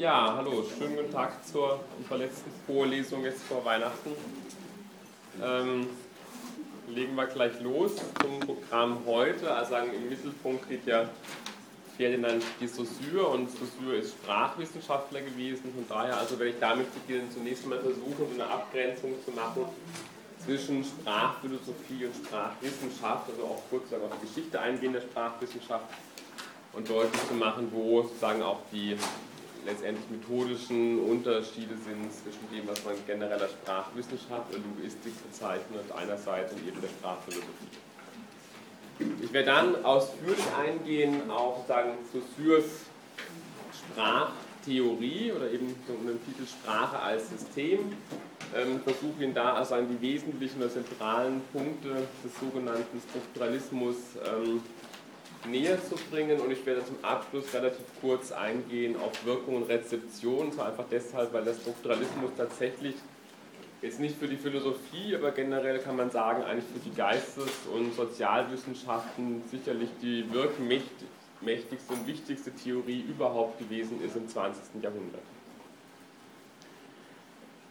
Ja, hallo, schönen guten Tag zur verletzten Vorlesung jetzt vor Weihnachten. Ähm, legen wir gleich los zum Programm heute. Also im Mittelpunkt steht ja Ferdinand de Saussure und Saussure ist Sprachwissenschaftler gewesen. Von daher also werde ich damit beginnen, zunächst mal versuchen, so eine Abgrenzung zu machen zwischen Sprachphilosophie und Sprachwissenschaft, also auch kurz auf die Geschichte eingehen der Sprachwissenschaft und deutlich zu machen, wo sozusagen auch die letztendlich methodischen Unterschiede sind zwischen dem, was man genereller Sprachwissenschaft und Linguistik bezeichnet, einerseits und eben der Sprachphilosophie. Ich werde dann ausführlich eingehen auf sagen Saussures Sprachtheorie oder eben unter dem Titel Sprache als System. Ähm, versuche ihn da also an die wesentlichen oder zentralen Punkte des sogenannten Strukturalismus ähm, näher zu bringen und ich werde zum Abschluss relativ kurz eingehen auf Wirkung und Rezeption, zwar einfach deshalb, weil der Strukturalismus tatsächlich jetzt nicht für die Philosophie, aber generell kann man sagen, eigentlich für die Geistes- und Sozialwissenschaften sicherlich die wirkmächtigste und wichtigste Theorie überhaupt gewesen ist im 20. Jahrhundert.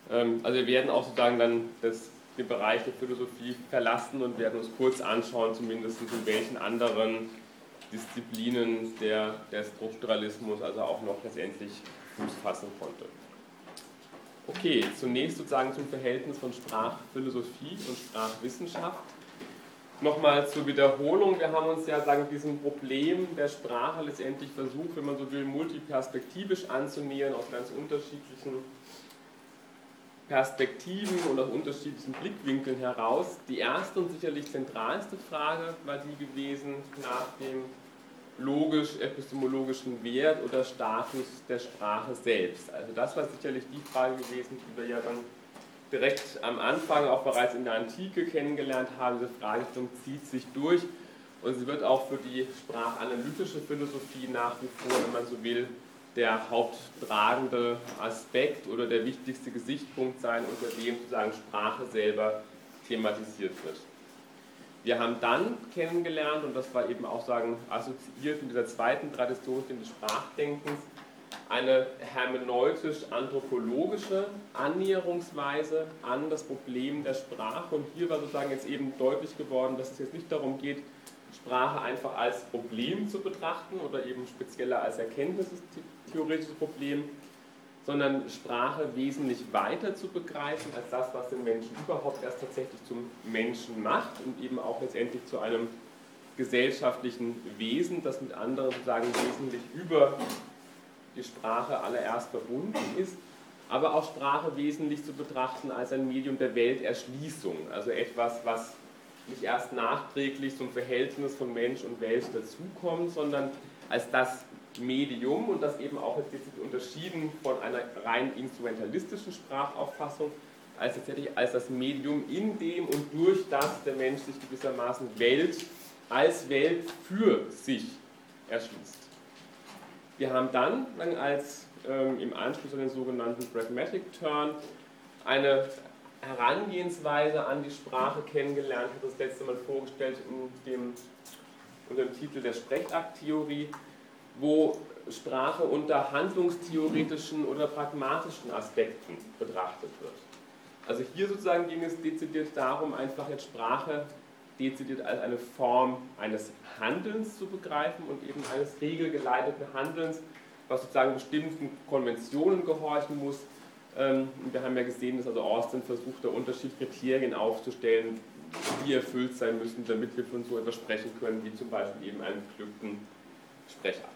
Ähm, also wir werden auch sozusagen dann das, den Bereich der Philosophie verlassen und werden uns kurz anschauen, zumindest in welchen anderen Disziplinen der, der Strukturalismus also auch noch letztendlich Fuß fassen konnte. Okay, zunächst sozusagen zum Verhältnis von Sprachphilosophie und Sprachwissenschaft. Nochmal zur Wiederholung, wir haben uns ja sagen, diesem Problem der Sprache letztendlich versucht, wenn man so will, multiperspektivisch anzunähern, aus ganz unterschiedlichen Perspektiven und aus unterschiedlichen Blickwinkeln heraus. Die erste und sicherlich zentralste Frage war die gewesen nach dem logisch-epistemologischen Wert oder Status der Sprache selbst. Also das war sicherlich die Frage gewesen, die wir ja dann direkt am Anfang auch bereits in der Antike kennengelernt haben. Diese Fragestellung zieht sich durch und sie wird auch für die sprachanalytische Philosophie nach wie vor, wenn man so will, der haupttragende Aspekt oder der wichtigste Gesichtspunkt sein, unter dem sozusagen Sprache selber thematisiert wird. Wir haben dann kennengelernt, und das war eben auch sagen, assoziiert mit dieser zweiten Tradition des Sprachdenkens, eine hermeneutisch-anthropologische Annäherungsweise an das Problem der Sprache. Und hier war sozusagen jetzt eben deutlich geworden, dass es jetzt nicht darum geht, Sprache einfach als Problem zu betrachten oder eben spezieller als erkenntnistheoretisches Problem, sondern Sprache wesentlich weiter zu begreifen als das, was den Menschen überhaupt erst tatsächlich zum Menschen macht und eben auch letztendlich zu einem gesellschaftlichen Wesen, das mit anderen sozusagen wesentlich über die Sprache allererst verbunden ist, aber auch Sprache wesentlich zu betrachten als ein Medium der Welterschließung, also etwas, was nicht erst nachträglich zum Verhältnis von Mensch und Welt dazukommt, sondern als das Medium und das eben auch jetzt unterschieden von einer rein instrumentalistischen Sprachauffassung als tatsächlich als das Medium, in dem und durch das der Mensch sich gewissermaßen Welt als Welt für sich erschließt. Wir haben dann, als ähm, im Anschluss an den sogenannten Pragmatic Turn eine Herangehensweise an die Sprache kennengelernt, ich habe das letzte Mal vorgestellt in dem, unter dem Titel der Sprechakttheorie, wo Sprache unter handlungstheoretischen oder pragmatischen Aspekten betrachtet wird. Also hier sozusagen ging es dezidiert darum, einfach jetzt Sprache dezidiert als eine Form eines Handelns zu begreifen und eben eines regelgeleiteten Handelns, was sozusagen bestimmten Konventionen gehorchen muss. Ähm, wir haben ja gesehen, dass also Austin versucht, da unterschiedliche Kriterien aufzustellen, die erfüllt sein müssen, damit wir von so etwas sprechen können, wie zum Beispiel eben einen geglückten Sprecher.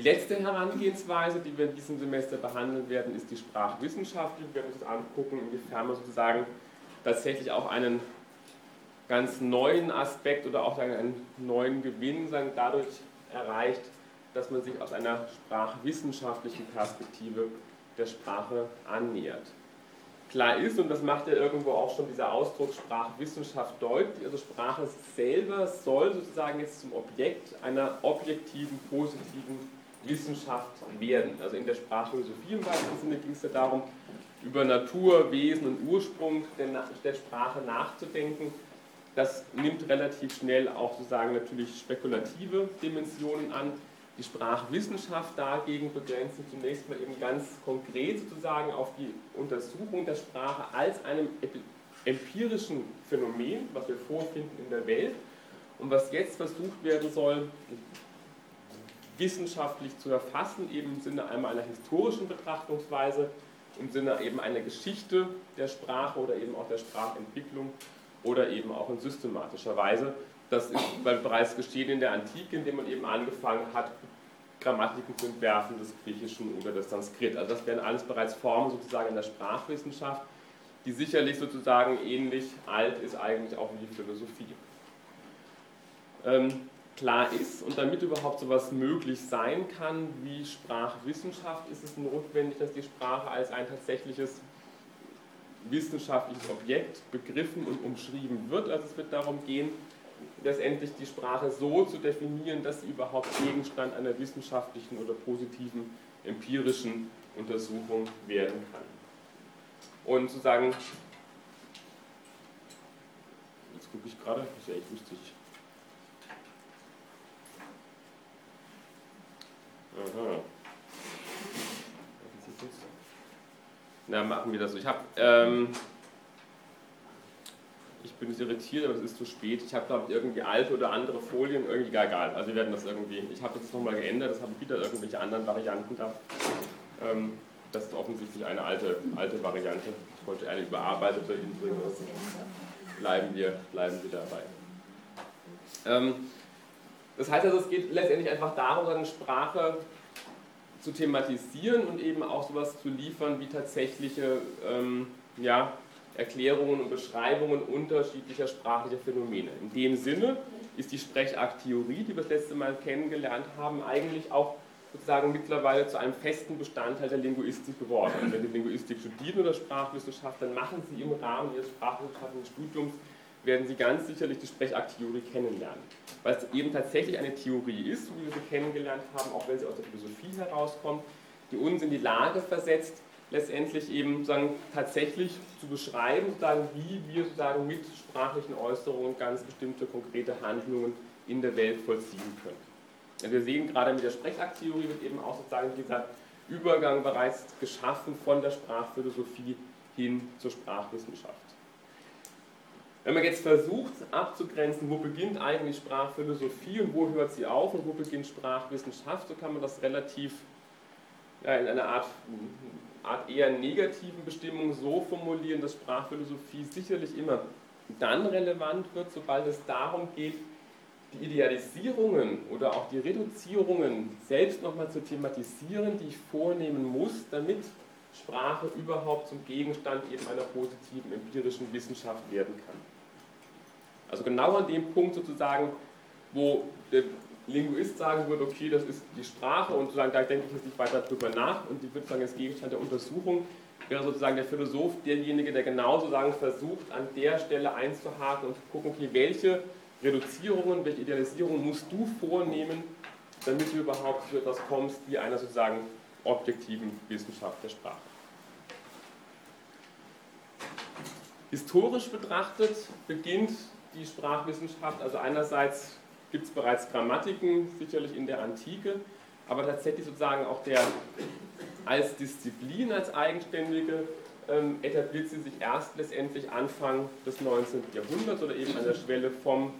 Die letzte Herangehensweise, die wir in diesem Semester behandeln werden, ist die sprachwissenschaftliche. Wir werden uns angucken, inwiefern man sozusagen tatsächlich auch einen ganz neuen Aspekt oder auch einen neuen Gewinn dadurch erreicht, dass man sich aus einer sprachwissenschaftlichen Perspektive der Sprache annähert. Klar ist, und das macht ja irgendwo auch schon dieser Ausdruck Sprachwissenschaft deutlich, also Sprache selber soll sozusagen jetzt zum Objekt einer objektiven, positiven Wissenschaft werden. Also in der Sprachphilosophie im weitesten Sinne ging es ja darum, über Natur, Wesen und Ursprung der Sprache nachzudenken. Das nimmt relativ schnell auch sozusagen natürlich spekulative Dimensionen an. Die Sprachwissenschaft dagegen begrenzt sich zunächst mal eben ganz konkret sozusagen auf die Untersuchung der Sprache als einem empirischen Phänomen, was wir vorfinden in der Welt und was jetzt versucht werden soll, wissenschaftlich zu erfassen, eben im Sinne einmal einer historischen Betrachtungsweise, im Sinne eben einer Geschichte der Sprache oder eben auch der Sprachentwicklung oder eben auch in systematischer Weise. Das ist bereits geschehen in der Antike, indem man eben angefangen hat, Grammatiken zu entwerfen des Griechischen oder des Sanskrit. Also das wären alles bereits Formen sozusagen in der Sprachwissenschaft, die sicherlich sozusagen ähnlich alt ist eigentlich auch wie die Philosophie. Ähm, klar ist und damit überhaupt so etwas möglich sein kann wie Sprachwissenschaft, ist es notwendig, dass die Sprache als ein tatsächliches wissenschaftliches Objekt begriffen und umschrieben wird. Also es wird darum gehen, letztendlich die Sprache so zu definieren, dass sie überhaupt Gegenstand einer wissenschaftlichen oder positiven empirischen Untersuchung werden kann. Und zu sagen, jetzt gucke ich gerade, das ist ja echt lustig. Aha. Na, machen wir das so. Ich habe, ähm, ich bin jetzt irritiert, aber es ist zu spät. Ich habe, glaube ich, irgendwie alte oder andere Folien, irgendwie gar egal. Also wir werden das irgendwie, ich habe das nochmal geändert, das haben wieder irgendwelche anderen Varianten da. Ähm, das ist offensichtlich eine alte, alte Variante. Ich wollte eine überarbeitete hinbringen. Bleiben wir, bleiben wir dabei. Ähm, das heißt also, es geht letztendlich einfach darum, seine Sprache zu thematisieren und eben auch sowas zu liefern wie tatsächliche ähm, ja, Erklärungen und Beschreibungen unterschiedlicher sprachlicher Phänomene. In dem Sinne ist die Sprechakttheorie, die wir das letzte Mal kennengelernt haben, eigentlich auch sozusagen mittlerweile zu einem festen Bestandteil der Linguistik geworden. Wenn Sie Linguistik studieren oder Sprachwissenschaft, dann machen Sie im Rahmen Ihres sprachwissenschaftlichen Studiums werden Sie ganz sicherlich die Sprechakt-Theorie kennenlernen. Weil es eben tatsächlich eine Theorie ist, wie wir sie kennengelernt haben, auch wenn sie aus der Philosophie herauskommt, die uns in die Lage versetzt, letztendlich eben sozusagen tatsächlich zu beschreiben, sozusagen, wie wir sozusagen mit sprachlichen Äußerungen ganz bestimmte konkrete Handlungen in der Welt vollziehen können. Und wir sehen gerade mit der Sprechakt-Theorie wird eben auch sozusagen dieser Übergang bereits geschaffen von der Sprachphilosophie hin zur Sprachwissenschaft. Wenn man jetzt versucht abzugrenzen, wo beginnt eigentlich Sprachphilosophie und wo hört sie auf und wo beginnt Sprachwissenschaft, so kann man das relativ ja, in einer Art, Art eher negativen Bestimmung so formulieren, dass Sprachphilosophie sicherlich immer dann relevant wird, sobald es darum geht, die Idealisierungen oder auch die Reduzierungen selbst nochmal zu thematisieren, die ich vornehmen muss, damit Sprache überhaupt zum Gegenstand eben einer positiven empirischen Wissenschaft werden kann. Also genau an dem Punkt sozusagen, wo der Linguist sagen würde, okay, das ist die Sprache und sozusagen, da denke ich jetzt nicht weiter drüber nach und die wird sagen, als Gegenstand der Untersuchung wäre sozusagen der Philosoph derjenige, der genau sozusagen versucht, an der Stelle einzuhaken und zu gucken, okay, welche Reduzierungen, welche Idealisierungen musst du vornehmen, damit du überhaupt zu etwas kommst wie einer sozusagen objektiven Wissenschaft der Sprache. Historisch betrachtet beginnt die Sprachwissenschaft, also einerseits gibt es bereits Grammatiken, sicherlich in der Antike, aber tatsächlich sozusagen auch der als Disziplin, als eigenständige, ähm, etabliert sie sich erst letztendlich Anfang des 19. Jahrhunderts oder eben an der Schwelle vom,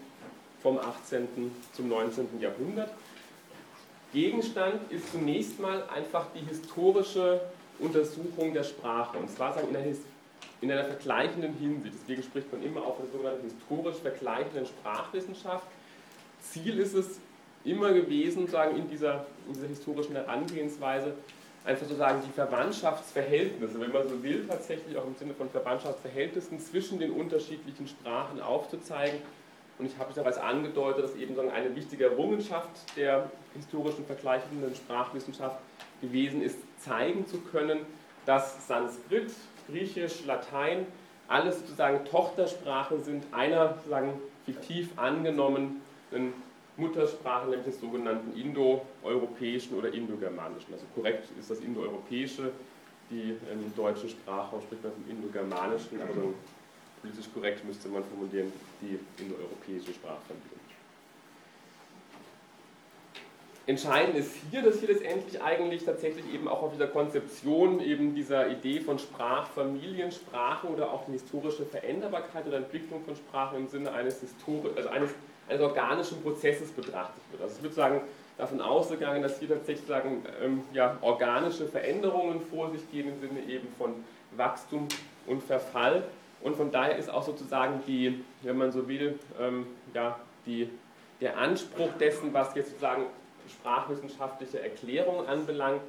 vom 18. zum 19. Jahrhundert. Gegenstand ist zunächst mal einfach die historische Untersuchung der Sprache. Und zwar sagen in einer, in einer vergleichenden Hinsicht. Deswegen spricht man immer auch von der sogenannten historisch vergleichenden Sprachwissenschaft. Ziel ist es immer gewesen, sagen, in, dieser, in dieser historischen Herangehensweise, einfach sozusagen die Verwandtschaftsverhältnisse, wenn man so will, tatsächlich auch im Sinne von Verwandtschaftsverhältnissen zwischen den unterschiedlichen Sprachen aufzuzeigen und ich habe bereits angedeutet, dass eben eine wichtige Errungenschaft der historischen vergleichenden Sprachwissenschaft gewesen ist, zeigen zu können, dass Sanskrit, Griechisch, Latein alles sozusagen Tochtersprachen sind einer sozusagen fiktiv angenommenen Muttersprache, nämlich des sogenannten indoeuropäischen oder indogermanischen. Also korrekt ist das indoeuropäische, die im deutschen Sprachraum spricht man vom indogermanischen, aber politisch korrekt müsste man formulieren, die indoeuropäische Sprachfamilie. Entscheidend ist hier, dass hier letztendlich eigentlich tatsächlich eben auch auf dieser Konzeption eben dieser Idee von Sprachfamiliensprache oder auch die historische Veränderbarkeit oder Entwicklung von Sprache im Sinne eines, Histori also eines, eines organischen Prozesses betrachtet wird. Also es wird sagen, davon ausgegangen, dass hier tatsächlich sagen, ähm, ja, organische Veränderungen vor sich gehen im Sinne eben von Wachstum und Verfall. Und von daher ist auch sozusagen die, wenn man so will, ähm, ja, die, der Anspruch dessen, was jetzt sozusagen sprachwissenschaftliche Erklärungen anbelangt,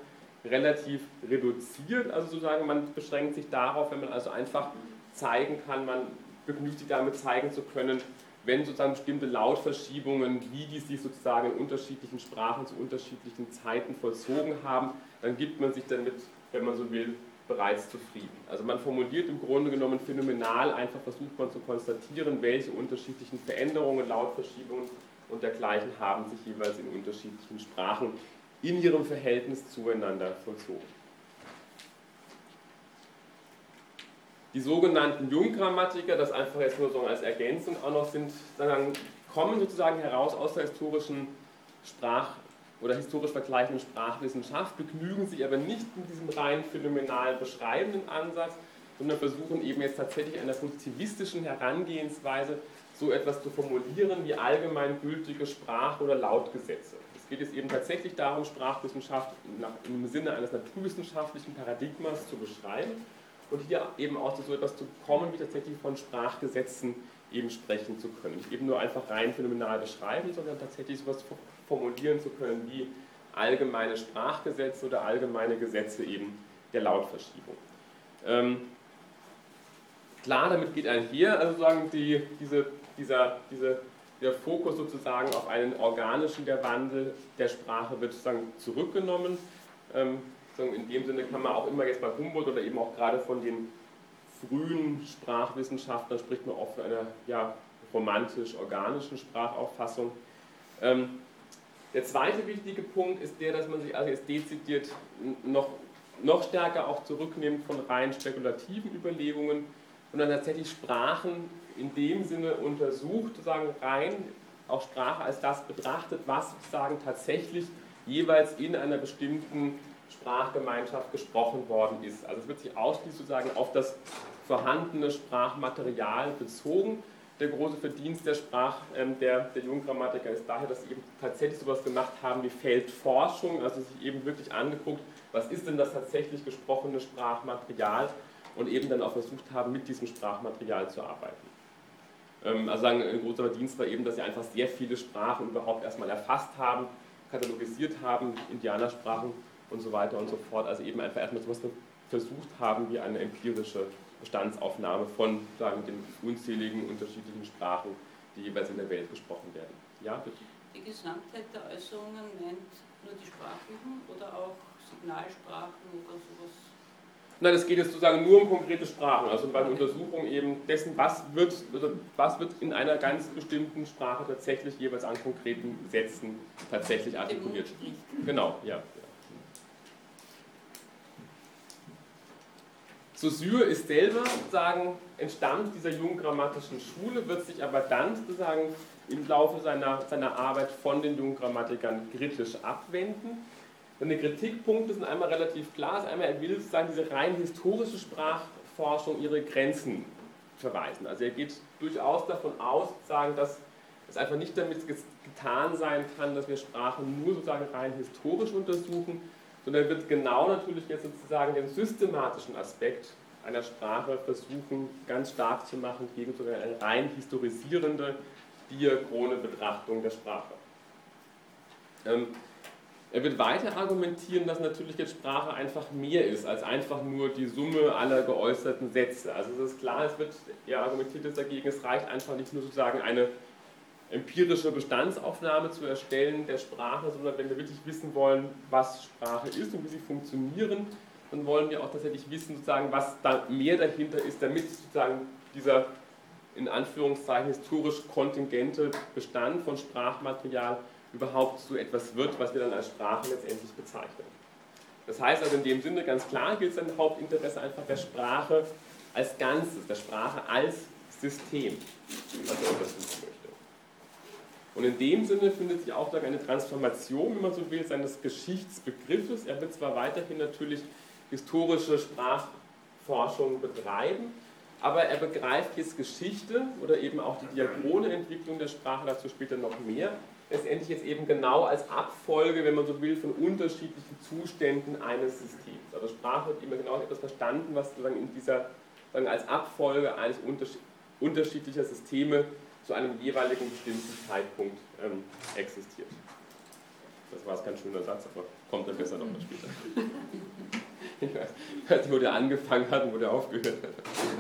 relativ reduziert. Also sozusagen, man beschränkt sich darauf, wenn man also einfach zeigen kann, man begnügt sich damit zeigen zu können, wenn sozusagen bestimmte Lautverschiebungen, wie die sich sozusagen in unterschiedlichen Sprachen zu unterschiedlichen Zeiten vollzogen haben, dann gibt man sich damit, wenn man so will, bereits zufrieden. Also man formuliert im Grunde genommen phänomenal, einfach versucht man zu konstatieren, welche unterschiedlichen Veränderungen, Lautverschiebungen und dergleichen haben sich jeweils in unterschiedlichen Sprachen in ihrem Verhältnis zueinander vollzogen. Die sogenannten Junggrammatiker, das einfach jetzt nur so als Ergänzung auch noch sind, kommen sozusagen heraus aus der historischen Sprach- oder historisch vergleichenden Sprachwissenschaft, begnügen sich aber nicht mit diesem rein phänomenal beschreibenden Ansatz, sondern versuchen eben jetzt tatsächlich einer positivistischen Herangehensweise so etwas zu formulieren wie allgemeingültige Sprach- oder Lautgesetze. Es geht jetzt eben tatsächlich darum, Sprachwissenschaft im Sinne eines naturwissenschaftlichen Paradigmas zu beschreiben und hier eben auch zu so etwas zu kommen, wie tatsächlich von Sprachgesetzen eben sprechen zu können. Nicht eben nur einfach rein phänomenal beschreiben, sondern tatsächlich so etwas formulieren zu können wie allgemeine Sprachgesetze oder allgemeine Gesetze eben der Lautverschiebung. Ähm, klar, damit geht einher, also sagen die, diese dieser, diese, der Fokus sozusagen auf einen organischen der Wandel der Sprache wird sozusagen zurückgenommen. Ähm, in dem Sinne kann man auch immer jetzt bei Humboldt oder eben auch gerade von den frühen Sprachwissenschaftlern spricht man oft von einer ja, romantisch-organischen Sprachauffassung. Ähm, der zweite wichtige Punkt ist der, dass man sich also jetzt dezidiert noch, noch stärker auch zurücknimmt von rein spekulativen Überlegungen und dann tatsächlich Sprachen in dem Sinne untersucht, sozusagen rein auch Sprache als das betrachtet, was sozusagen tatsächlich jeweils in einer bestimmten Sprachgemeinschaft gesprochen worden ist. Also es wird sich ausschließlich sozusagen auf das vorhandene Sprachmaterial bezogen. Der große Verdienst der Sprach, ähm, der, der Junggrammatiker ist daher, dass sie eben tatsächlich sowas gemacht haben wie Feldforschung, also sich eben wirklich angeguckt, was ist denn das tatsächlich gesprochene Sprachmaterial und eben dann auch versucht haben, mit diesem Sprachmaterial zu arbeiten. Ähm, also sagen, ein großer Verdienst war eben, dass sie einfach sehr viele Sprachen überhaupt erstmal erfasst haben, katalogisiert haben, Indianersprachen und so weiter und so fort. Also eben einfach erstmal sowas versucht haben wie eine empirische Bestandsaufnahme von sagen, den unzähligen unterschiedlichen Sprachen, die jeweils in der Welt gesprochen werden. Ja, bitte. Die Gesamtheit der Äußerungen meint nur die sprachlichen oder auch Signalsprachen oder sowas Nein, es geht jetzt sozusagen nur um konkrete Sprachen, also bei der Untersuchung eben dessen, was wird, also was wird in einer ganz bestimmten Sprache tatsächlich jeweils an konkreten Sätzen tatsächlich artikuliert. Genau, ja. Saussure ist selber sozusagen entstammt dieser junggrammatischen Schule, wird sich aber dann sozusagen im Laufe seiner, seiner Arbeit von den Junggrammatikern kritisch abwenden seine Kritikpunkte sind einmal relativ klar. Also einmal, er will sozusagen diese rein historische Sprachforschung ihre Grenzen verweisen. Also er geht durchaus davon aus, sozusagen, dass es einfach nicht damit getan sein kann, dass wir Sprachen nur sozusagen rein historisch untersuchen, sondern er wird genau natürlich jetzt sozusagen den systematischen Aspekt einer Sprache versuchen, ganz stark zu machen gegen sogar eine rein historisierende, diachrone Betrachtung der Sprache. Ähm, er wird weiter argumentieren, dass natürlich jetzt Sprache einfach mehr ist als einfach nur die Summe aller geäußerten Sätze. Also es ist klar, es wird, er argumentiert jetzt dagegen, es reicht einfach nicht nur sozusagen eine empirische Bestandsaufnahme zu erstellen der Sprache, sondern wenn wir wirklich wissen wollen, was Sprache ist und wie sie funktionieren, dann wollen wir auch tatsächlich wissen, sozusagen, was da mehr dahinter ist, damit sozusagen dieser in Anführungszeichen historisch kontingente Bestand von Sprachmaterial überhaupt so etwas wird, was wir dann als Sprache letztendlich bezeichnen. Das heißt also in dem Sinne ganz klar gilt sein Hauptinteresse einfach der Sprache als Ganzes, der Sprache als System, was er untersuchen möchte. Und in dem Sinne findet sich auch eine Transformation, wenn man so will, seines Geschichtsbegriffes. Er wird zwar weiterhin natürlich historische Sprachforschung betreiben, aber er begreift jetzt Geschichte oder eben auch die Diachroneentwicklung der Sprache, dazu später noch mehr, letztendlich jetzt eben genau als Abfolge, wenn man so will, von unterschiedlichen Zuständen eines Systems. Also Sprache wird immer genau etwas verstanden, was sozusagen in dieser, sagen, als Abfolge eines unterschiedlicher Systeme zu einem jeweiligen bestimmten Zeitpunkt ähm, existiert. Das war jetzt kein schöner Satz, aber kommt dann besser nochmal später. Ich weiß nicht, wo der angefangen hat und wo der aufgehört hat.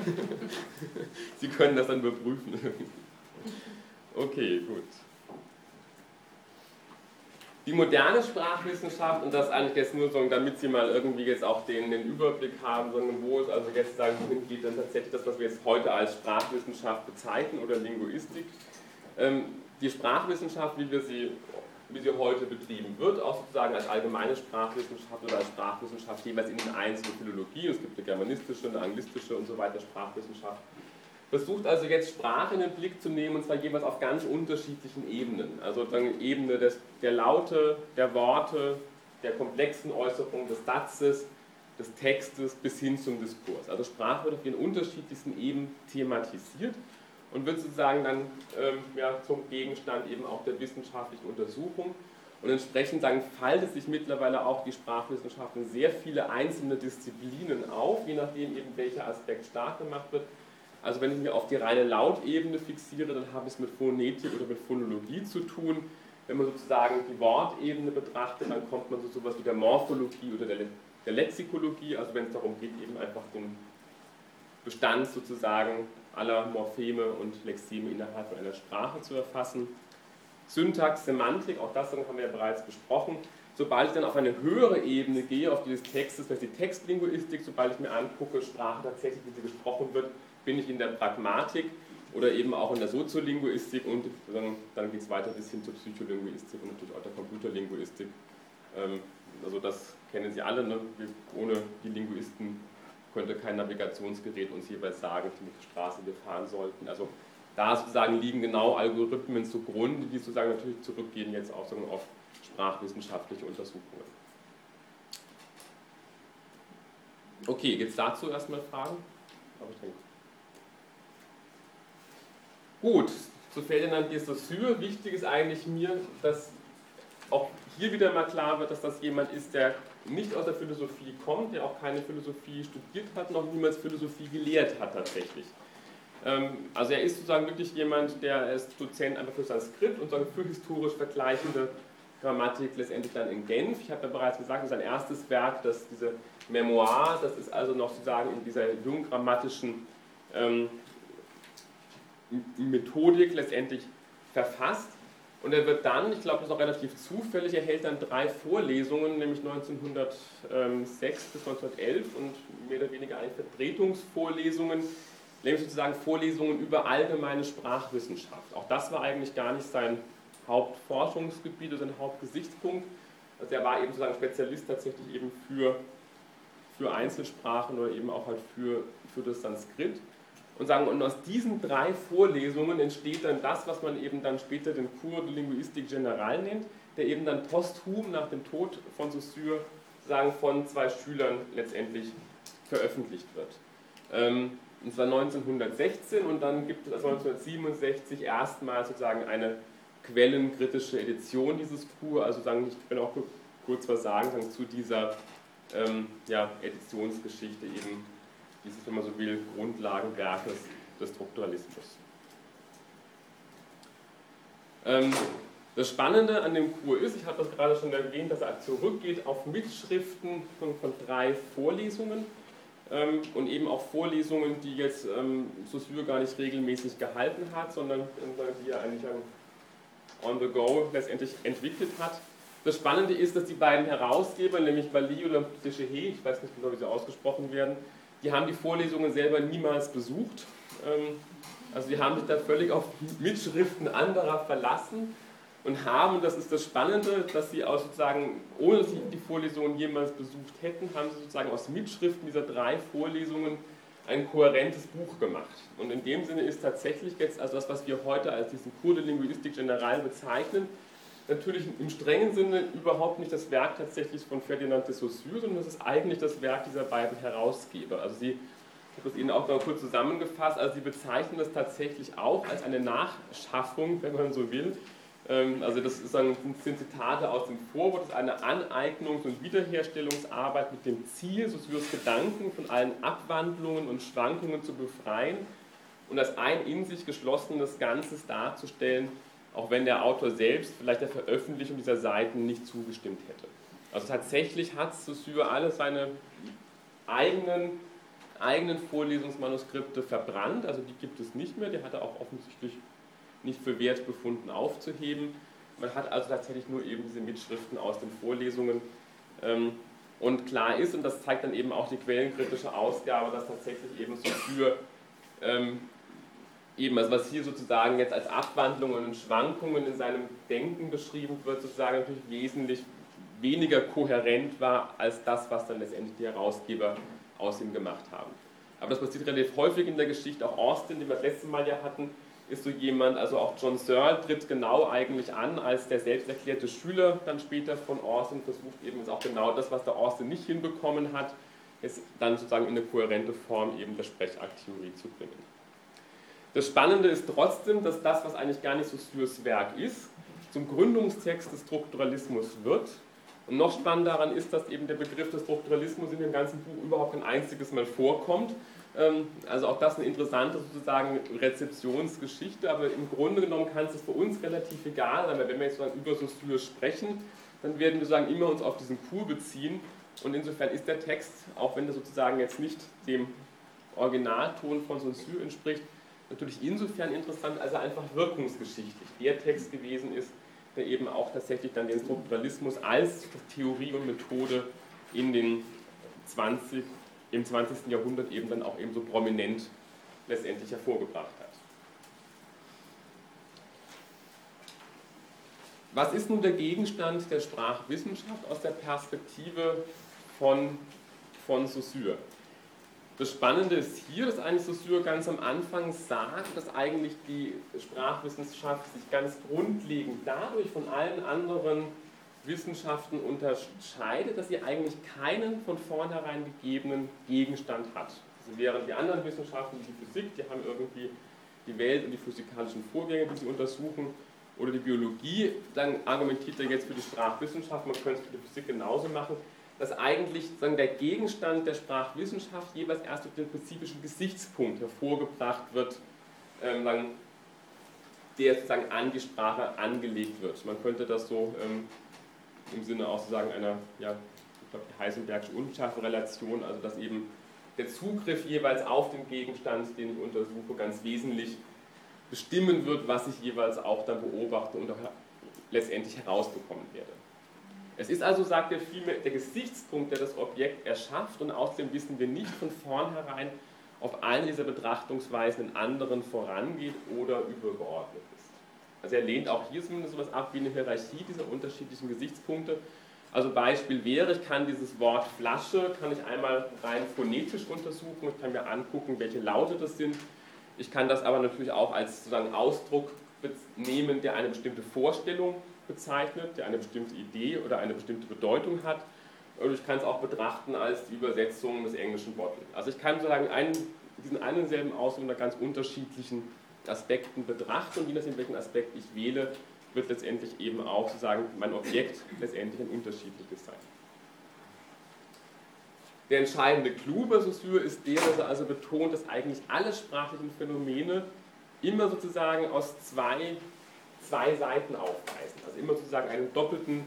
Sie können das dann überprüfen. Okay, gut. Die moderne Sprachwissenschaft, und das eigentlich jetzt nur so, damit Sie mal irgendwie jetzt auch den, den Überblick haben, sondern wo es also jetzt sagen hingeht, dann tatsächlich das, was wir jetzt heute als Sprachwissenschaft bezeichnen oder Linguistik. Ähm, die Sprachwissenschaft, wie wir sie wie sie heute betrieben wird, auch sozusagen als allgemeine Sprachwissenschaft oder als Sprachwissenschaft jeweils in den einzelnen Philologien, es gibt eine germanistische, eine anglistische und so weiter Sprachwissenschaft, versucht also jetzt Sprache in den Blick zu nehmen und zwar jeweils auf ganz unterschiedlichen Ebenen. Also dann Ebene des, der Laute, der Worte, der komplexen Äußerung des Satzes, des Textes bis hin zum Diskurs. Also Sprache wird auf ihren unterschiedlichsten Ebenen thematisiert und wird sozusagen dann ähm, ja, zum Gegenstand eben auch der wissenschaftlichen Untersuchung. Und entsprechend sagen, faltet sich mittlerweile auch die Sprachwissenschaft in sehr viele einzelne Disziplinen auf, je nachdem eben welcher Aspekt stark gemacht wird. Also wenn ich mir auf die reine Lautebene fixiere, dann habe ich es mit Phonetik oder mit Phonologie zu tun. Wenn man sozusagen die Wortebene betrachtet, dann kommt man zu sowas wie der Morphologie oder der, der Lexikologie, also wenn es darum geht, eben einfach den Bestand sozusagen aller Morpheme und Lexeme innerhalb von einer Sprache zu erfassen. Syntax, Semantik, auch das haben wir ja bereits besprochen. Sobald ich dann auf eine höhere Ebene gehe, auf dieses Textes, das ist die Textlinguistik, sobald ich mir angucke, Sprache tatsächlich, wie sie gesprochen wird, bin ich in der Pragmatik oder eben auch in der Soziolinguistik und dann, dann geht es weiter bis hin zur Psycholinguistik und natürlich auch der Computerlinguistik. Ähm, also das kennen Sie alle, ne? ohne die Linguisten könnte kein Navigationsgerät uns jeweils sagen, welche Straße wir fahren sollten. Also da sozusagen liegen genau Algorithmen zugrunde, die sozusagen natürlich zurückgehen jetzt auch auf sprachwissenschaftliche Untersuchungen. Okay, gibt es dazu erstmal Fragen? Gut, zu Ferdinand de Saussure. Wichtig ist eigentlich mir, dass auch hier wieder mal klar wird, dass das jemand ist, der nicht aus der Philosophie kommt, der auch keine Philosophie studiert hat, noch niemals Philosophie gelehrt hat tatsächlich. Ähm, also er ist sozusagen wirklich jemand, der ist Dozent einfach für Sanskrit und für historisch vergleichende Grammatik letztendlich dann in Genf. Ich habe ja bereits gesagt, sein erstes Werk, das diese Memoir, das ist also noch sozusagen in dieser junggrammatischen ähm, Methodik letztendlich verfasst. Und er wird dann, ich glaube, das ist auch relativ zufällig, er hält dann drei Vorlesungen, nämlich 1906 bis 1911 und mehr oder weniger eine Vertretungsvorlesungen, nämlich sozusagen Vorlesungen über allgemeine Sprachwissenschaft. Auch das war eigentlich gar nicht sein Hauptforschungsgebiet oder sein Hauptgesichtspunkt. Also er war eben sozusagen Spezialist tatsächlich eben für, für Einzelsprachen oder eben auch halt für, für das Sanskrit und sagen, und aus diesen drei Vorlesungen entsteht dann das, was man eben dann später den Cours de Linguistique General nennt, der eben dann posthum nach dem Tod von Saussure sagen, von zwei Schülern letztendlich veröffentlicht wird. Ähm, und zwar 1916 und dann gibt es 1967 erstmals sozusagen eine quellenkritische Edition dieses Cours. Also sagen, ich will auch kurz was sagen, sagen zu dieser ähm, ja, Editionsgeschichte eben dieses, wenn man so will, Grundlagenwerkes des Strukturalismus. Ähm, das Spannende an dem Kur ist, ich habe das gerade schon erwähnt, dass er zurückgeht auf Mitschriften von, von drei Vorlesungen ähm, und eben auch Vorlesungen, die jetzt ähm, Saussure gar nicht regelmäßig gehalten hat, sondern die er eigentlich on the go letztendlich entwickelt hat. Das Spannende ist, dass die beiden Herausgeber, nämlich Bali oder Dechehe, ich weiß nicht genau, wie sie ausgesprochen werden, die haben die Vorlesungen selber niemals besucht. Ähm, also die haben sich da völlig auf Mitschriften anderer verlassen und haben, das ist das Spannende, dass sie aus sozusagen, ohne dass sie die Vorlesungen jemals besucht hätten, haben sie sozusagen aus Mitschriften dieser drei Vorlesungen ein kohärentes Buch gemacht. Und in dem Sinne ist tatsächlich jetzt, also das, was wir heute als diesen Cours de Linguistique Generale bezeichnen, natürlich im strengen Sinne überhaupt nicht das Werk tatsächlich von Ferdinand de Saussure, sondern das ist eigentlich das Werk dieser beiden Herausgeber. Also sie, ich habe es Ihnen auch mal kurz zusammengefasst, also sie bezeichnen das tatsächlich auch als eine Nachschaffung, wenn man so will, ähm, also das sind Zitate aus dem Vorwort, das ist eine Aneignungs- und Wiederherstellungsarbeit mit dem Ziel, Saussures Gedanken von allen Abwandlungen und Schwankungen zu befreien und als ein in sich geschlossenes Ganzes darzustellen, auch wenn der Autor selbst vielleicht der Veröffentlichung dieser Seiten nicht zugestimmt hätte. Also tatsächlich hat Saussure alle seine eigenen, eigenen Vorlesungsmanuskripte verbrannt, also die gibt es nicht mehr, die hat er auch offensichtlich nicht für wert befunden aufzuheben. Man hat also tatsächlich nur eben diese Mitschriften aus den Vorlesungen. Ähm, und klar ist, und das zeigt dann eben auch die quellenkritische Ausgabe, dass tatsächlich eben für ähm, eben, also was hier sozusagen jetzt als Abwandlungen und Schwankungen in seinem Denken beschrieben wird, sozusagen natürlich wesentlich weniger kohärent war als das, was dann letztendlich die Herausgeber aus ihm gemacht haben. Aber das passiert relativ häufig in der Geschichte, auch Austin, den wir das letzte Mal ja hatten, ist so jemand, also auch John Searle tritt genau eigentlich an als der selbst erklärte Schüler dann später von Austin, versucht eben auch genau das, was der Austin nicht hinbekommen hat, es dann sozusagen in eine kohärente Form eben der Sprechakttheorie zu bringen. Das Spannende ist trotzdem, dass das, was eigentlich gar nicht so Saussures Werk ist, zum Gründungstext des Strukturalismus wird. Und noch spannender daran ist, dass eben der Begriff des Strukturalismus in dem ganzen Buch überhaupt kein einziges Mal vorkommt, ähm, also auch das eine interessante sozusagen Rezeptionsgeschichte, aber im Grunde genommen kann es für uns relativ egal sein, weil wenn wir jetzt sozusagen über Saussure sprechen, dann werden wir sozusagen immer uns auf diesen Kur beziehen und insofern ist der Text, auch wenn er sozusagen jetzt nicht dem Originalton von Saussure entspricht, natürlich insofern interessant, als er einfach wirkungsgeschichtlich der Text gewesen ist, der eben auch tatsächlich dann den Strukturalismus als Theorie und Methode in den 20 im 20. Jahrhundert eben dann auch eben so prominent letztendlich hervorgebracht hat. Was ist nun der Gegenstand der Sprachwissenschaft aus der Perspektive von, von Saussure? Das Spannende ist hier, dass eigentlich Saussure ganz am Anfang sagt, dass eigentlich die Sprachwissenschaft sich ganz grundlegend dadurch von allen anderen Wissenschaften unterscheidet, dass sie eigentlich keinen von vornherein gegebenen Gegenstand hat. Also während die anderen Wissenschaften, die Physik, die haben irgendwie die Welt und die physikalischen Vorgänge, die sie untersuchen, oder die Biologie, dann argumentiert er jetzt für die Sprachwissenschaft, man könnte es für die Physik genauso machen, dass eigentlich sagen, der Gegenstand der Sprachwissenschaft jeweils erst durch den spezifischen Gesichtspunkt hervorgebracht wird, ähm, der sozusagen an die Sprache angelegt wird. Man könnte das so ähm, im Sinne auch sozusagen einer, ja, ich glaube, die Heisenbergsche Unschärferelation, also dass eben der Zugriff jeweils auf den Gegenstand, den ich untersuche, ganz wesentlich bestimmen wird, was ich jeweils auch dann beobachte und auch letztendlich herausbekommen werde. Es ist also, sagt er vielmehr, der Gesichtspunkt, der das Objekt erschafft und außerdem wissen wir nicht von vornherein, ob eine dieser Betrachtungsweisen in anderen vorangeht oder übergeordnet ist. Also er lehnt auch hier zumindest etwas ab wie eine Hierarchie dieser unterschiedlichen Gesichtspunkte. Also Beispiel wäre, ich kann dieses Wort Flasche, kann ich einmal rein phonetisch untersuchen, ich kann mir angucken, welche Laute das sind. Ich kann das aber natürlich auch als sozusagen Ausdruck nehmen, der eine bestimmte Vorstellung bezeichnet, der eine bestimmte Idee oder eine bestimmte Bedeutung hat. Und ich kann es auch betrachten als die Übersetzung des englischen Bottle. Also ich kann sozusagen einen, diesen einen selben Ausdruck unter ganz unterschiedlichen Aspekten betrachte und je nachdem, welchen Aspekt ich wähle, wird letztendlich eben auch sozusagen mein Objekt letztendlich ein unterschiedliches sein. Der entscheidende Clou bei Saussure ist der, dass er also betont, dass eigentlich alle sprachlichen Phänomene immer sozusagen aus zwei, zwei Seiten aufweisen. Also immer sozusagen einen doppelten,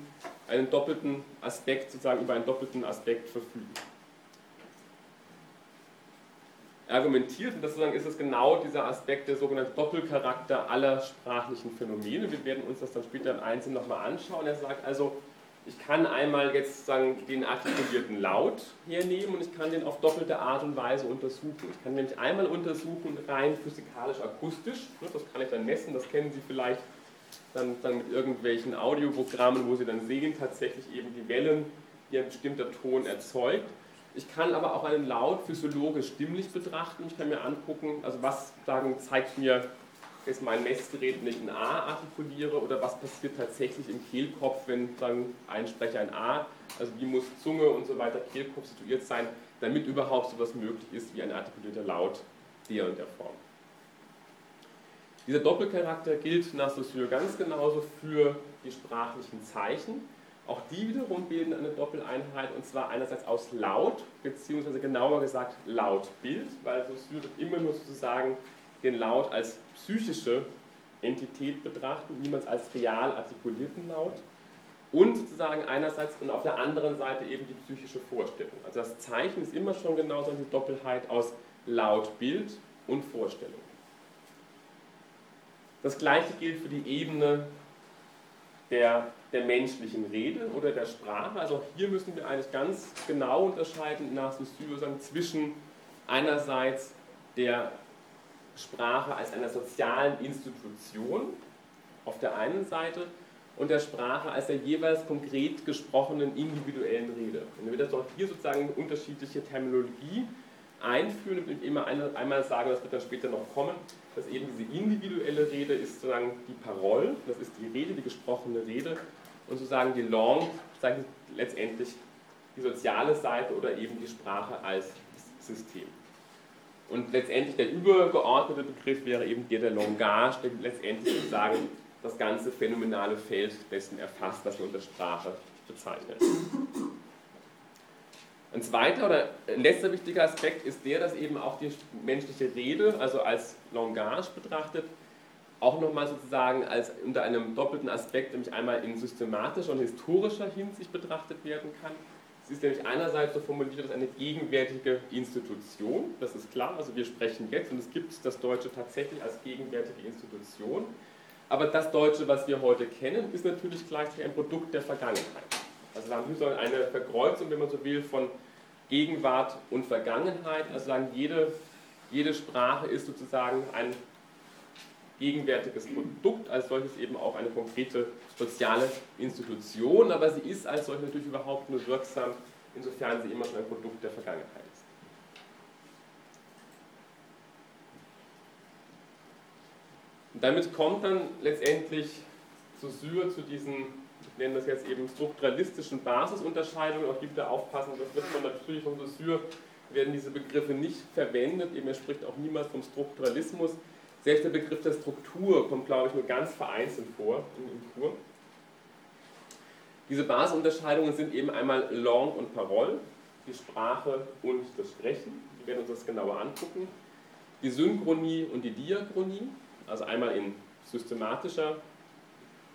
einen doppelten Aspekt, sozusagen über einen doppelten Aspekt verfügen argumentiert, und das sozusagen ist es genau dieser Aspekt, der sogenannte Doppelcharakter aller sprachlichen Phänomene. Wir werden uns das dann später im Einzelnen nochmal anschauen. Er sagt also, ich kann einmal jetzt sozusagen den artikulierten Laut hernehmen und ich kann den auf doppelte Art und Weise untersuchen. Ich kann nämlich einmal untersuchen, rein physikalisch-akustisch, ne, das kann ich dann messen, das kennen Sie vielleicht dann, dann mit irgendwelchen Audioprogrammen, wo Sie dann sehen, tatsächlich eben die Wellen, die ein bestimmter Ton erzeugt. Ich kann aber auch einen Laut physiologisch stimmlich betrachten. Ich kann mir angucken, also was sagen, zeigt mir jetzt mein Messgerät, wenn ich ein A artikuliere oder was passiert tatsächlich im Kehlkopf, wenn dann ein Sprecher ein A, also wie muss Zunge und so weiter, Kehlkopf situiert sein, damit überhaupt so etwas möglich ist wie ein artikulierter Laut der und der Form. Dieser Doppelcharakter gilt nach Saussure ganz genauso für die sprachlichen Zeichen. Auch die wiederum bilden eine Doppeleinheit und zwar einerseits aus Laut, beziehungsweise genauer gesagt Lautbild, weil Saussure immer nur sozusagen den Laut als psychische Entität betrachten, niemals als real artikulierten Laut. Und sozusagen einerseits und auf der anderen Seite eben die psychische Vorstellung. Also das Zeichen ist immer schon genauso eine Doppelheit aus Laut, Bild und Vorstellung. Das gleiche gilt für die Ebene der, der menschlichen Rede oder der Sprache. Also auch hier müssen wir eigentlich ganz genau unterscheiden nach Saussure zwischen einerseits der Sprache als einer sozialen Institution auf der einen Seite und der Sprache als der jeweils konkret gesprochenen individuellen Rede. Wenn wir das auch hier sozusagen unterschiedliche Terminologie einführen und immer einmal sagen, das wird dann später noch kommen, dass eben diese individuelle Rede ist sozusagen die Parole, das ist die Rede, die gesprochene Rede und sozusagen die Langue, sozusagen letztendlich die soziale Seite oder eben die Sprache als System. Und letztendlich der übergeordnete Begriff wäre eben der der Langage, der letztendlich sozusagen das ganze phänomenale Feld dessen erfasst, was wir unter Sprache bezeichnen. Ein zweiter oder letzter wichtiger Aspekt ist der, dass eben auch die menschliche Rede, also als Langage betrachtet, auch nochmal sozusagen als unter einem doppelten Aspekt, nämlich einmal in systematischer und historischer Hinsicht betrachtet werden kann. Es ist nämlich einerseits so formuliert als eine gegenwärtige Institution, das ist klar, also wir sprechen jetzt und es gibt das Deutsche tatsächlich als gegenwärtige Institution. Aber das Deutsche, was wir heute kennen, ist natürlich gleichzeitig ein Produkt der Vergangenheit. Also wir haben hier eine Verkreuzung, wenn man so will, von Gegenwart und Vergangenheit. Also sagen, jede, jede Sprache ist sozusagen ein gegenwärtiges Produkt, als solches eben auch eine konkrete soziale Institution, aber sie ist als solche natürlich überhaupt nur wirksam, insofern sie immer schon ein Produkt der Vergangenheit ist. Und damit kommt dann letztendlich Saussure zu diesen nennen das jetzt eben strukturalistischen Basisunterscheidungen, auch gibt da aufpassen, das wird man natürlich von Saussure, werden diese Begriffe nicht verwendet, eben er spricht auch niemals vom Strukturalismus. Selbst der Begriff der Struktur kommt, glaube ich, nur ganz vereinzelt vor im Kurs. Diese Basisunterscheidungen sind eben einmal Langue und Parole, die Sprache und das Sprechen. Wir werden uns das genauer angucken. Die Synchronie und die Diachronie, also einmal in systematischer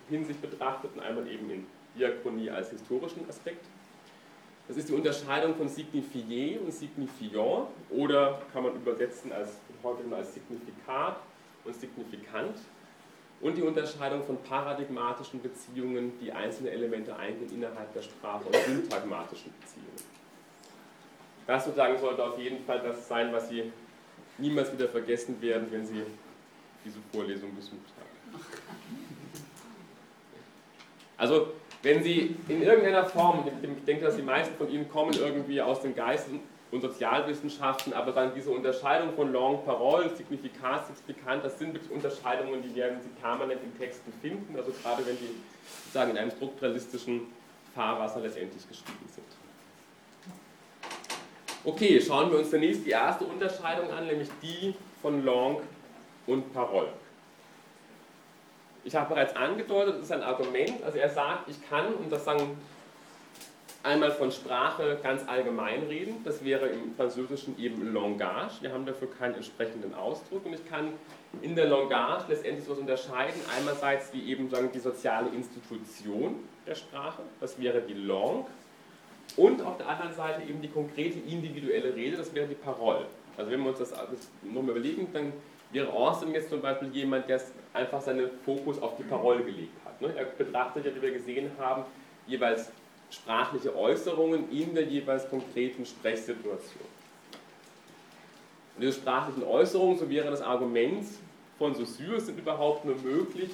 Hinsicht betrachtet und einmal eben in Diachronie als historischen Aspekt. Das ist die Unterscheidung von signifié und signifiant oder kann man übersetzen als als Signifikat und Signifikant und die Unterscheidung von paradigmatischen Beziehungen, die einzelne Elemente eingehen innerhalb der Sprache und syntagmatischen Beziehungen. Das sozusagen sollte auf jeden Fall das sein, was Sie niemals wieder vergessen werden, wenn Sie diese Vorlesung besucht haben. Also, wenn Sie in irgendeiner Form, ich denke, dass die meisten von Ihnen kommen irgendwie aus den Geisten und Sozialwissenschaften, aber dann diese Unterscheidung von Long Parole, Signifikat, Signifikant, das sind wirklich Unterscheidungen, die werden Sie permanent in Texten finden, also gerade wenn die sozusagen in einem strukturalistischen Fahrwasser letztendlich geschrieben sind. Okay, schauen wir uns zunächst die erste Unterscheidung an, nämlich die von Long und Parole. Ich habe bereits angedeutet, das ist ein Argument, also er sagt, ich kann, und das sagen einmal von Sprache ganz allgemein reden, das wäre im Französischen eben Langage, wir haben dafür keinen entsprechenden Ausdruck. Und ich kann in der Langage letztendlich so unterscheiden, einerseits wie eben sagen, die soziale Institution der Sprache, das wäre die Langue, und auf der anderen Seite eben die konkrete individuelle Rede, das wäre die Parole. Also wenn wir uns das nochmal überlegen, dann wäre Austin jetzt zum Beispiel jemand, der einfach seinen Fokus auf die Parole gelegt hat. Ne? Er betrachtet ja, wie wir gesehen haben, jeweils sprachliche Äußerungen in der jeweils konkreten Sprechsituation. Und diese sprachlichen Äußerungen, so wäre das Argument von Saussure, sind überhaupt nur möglich,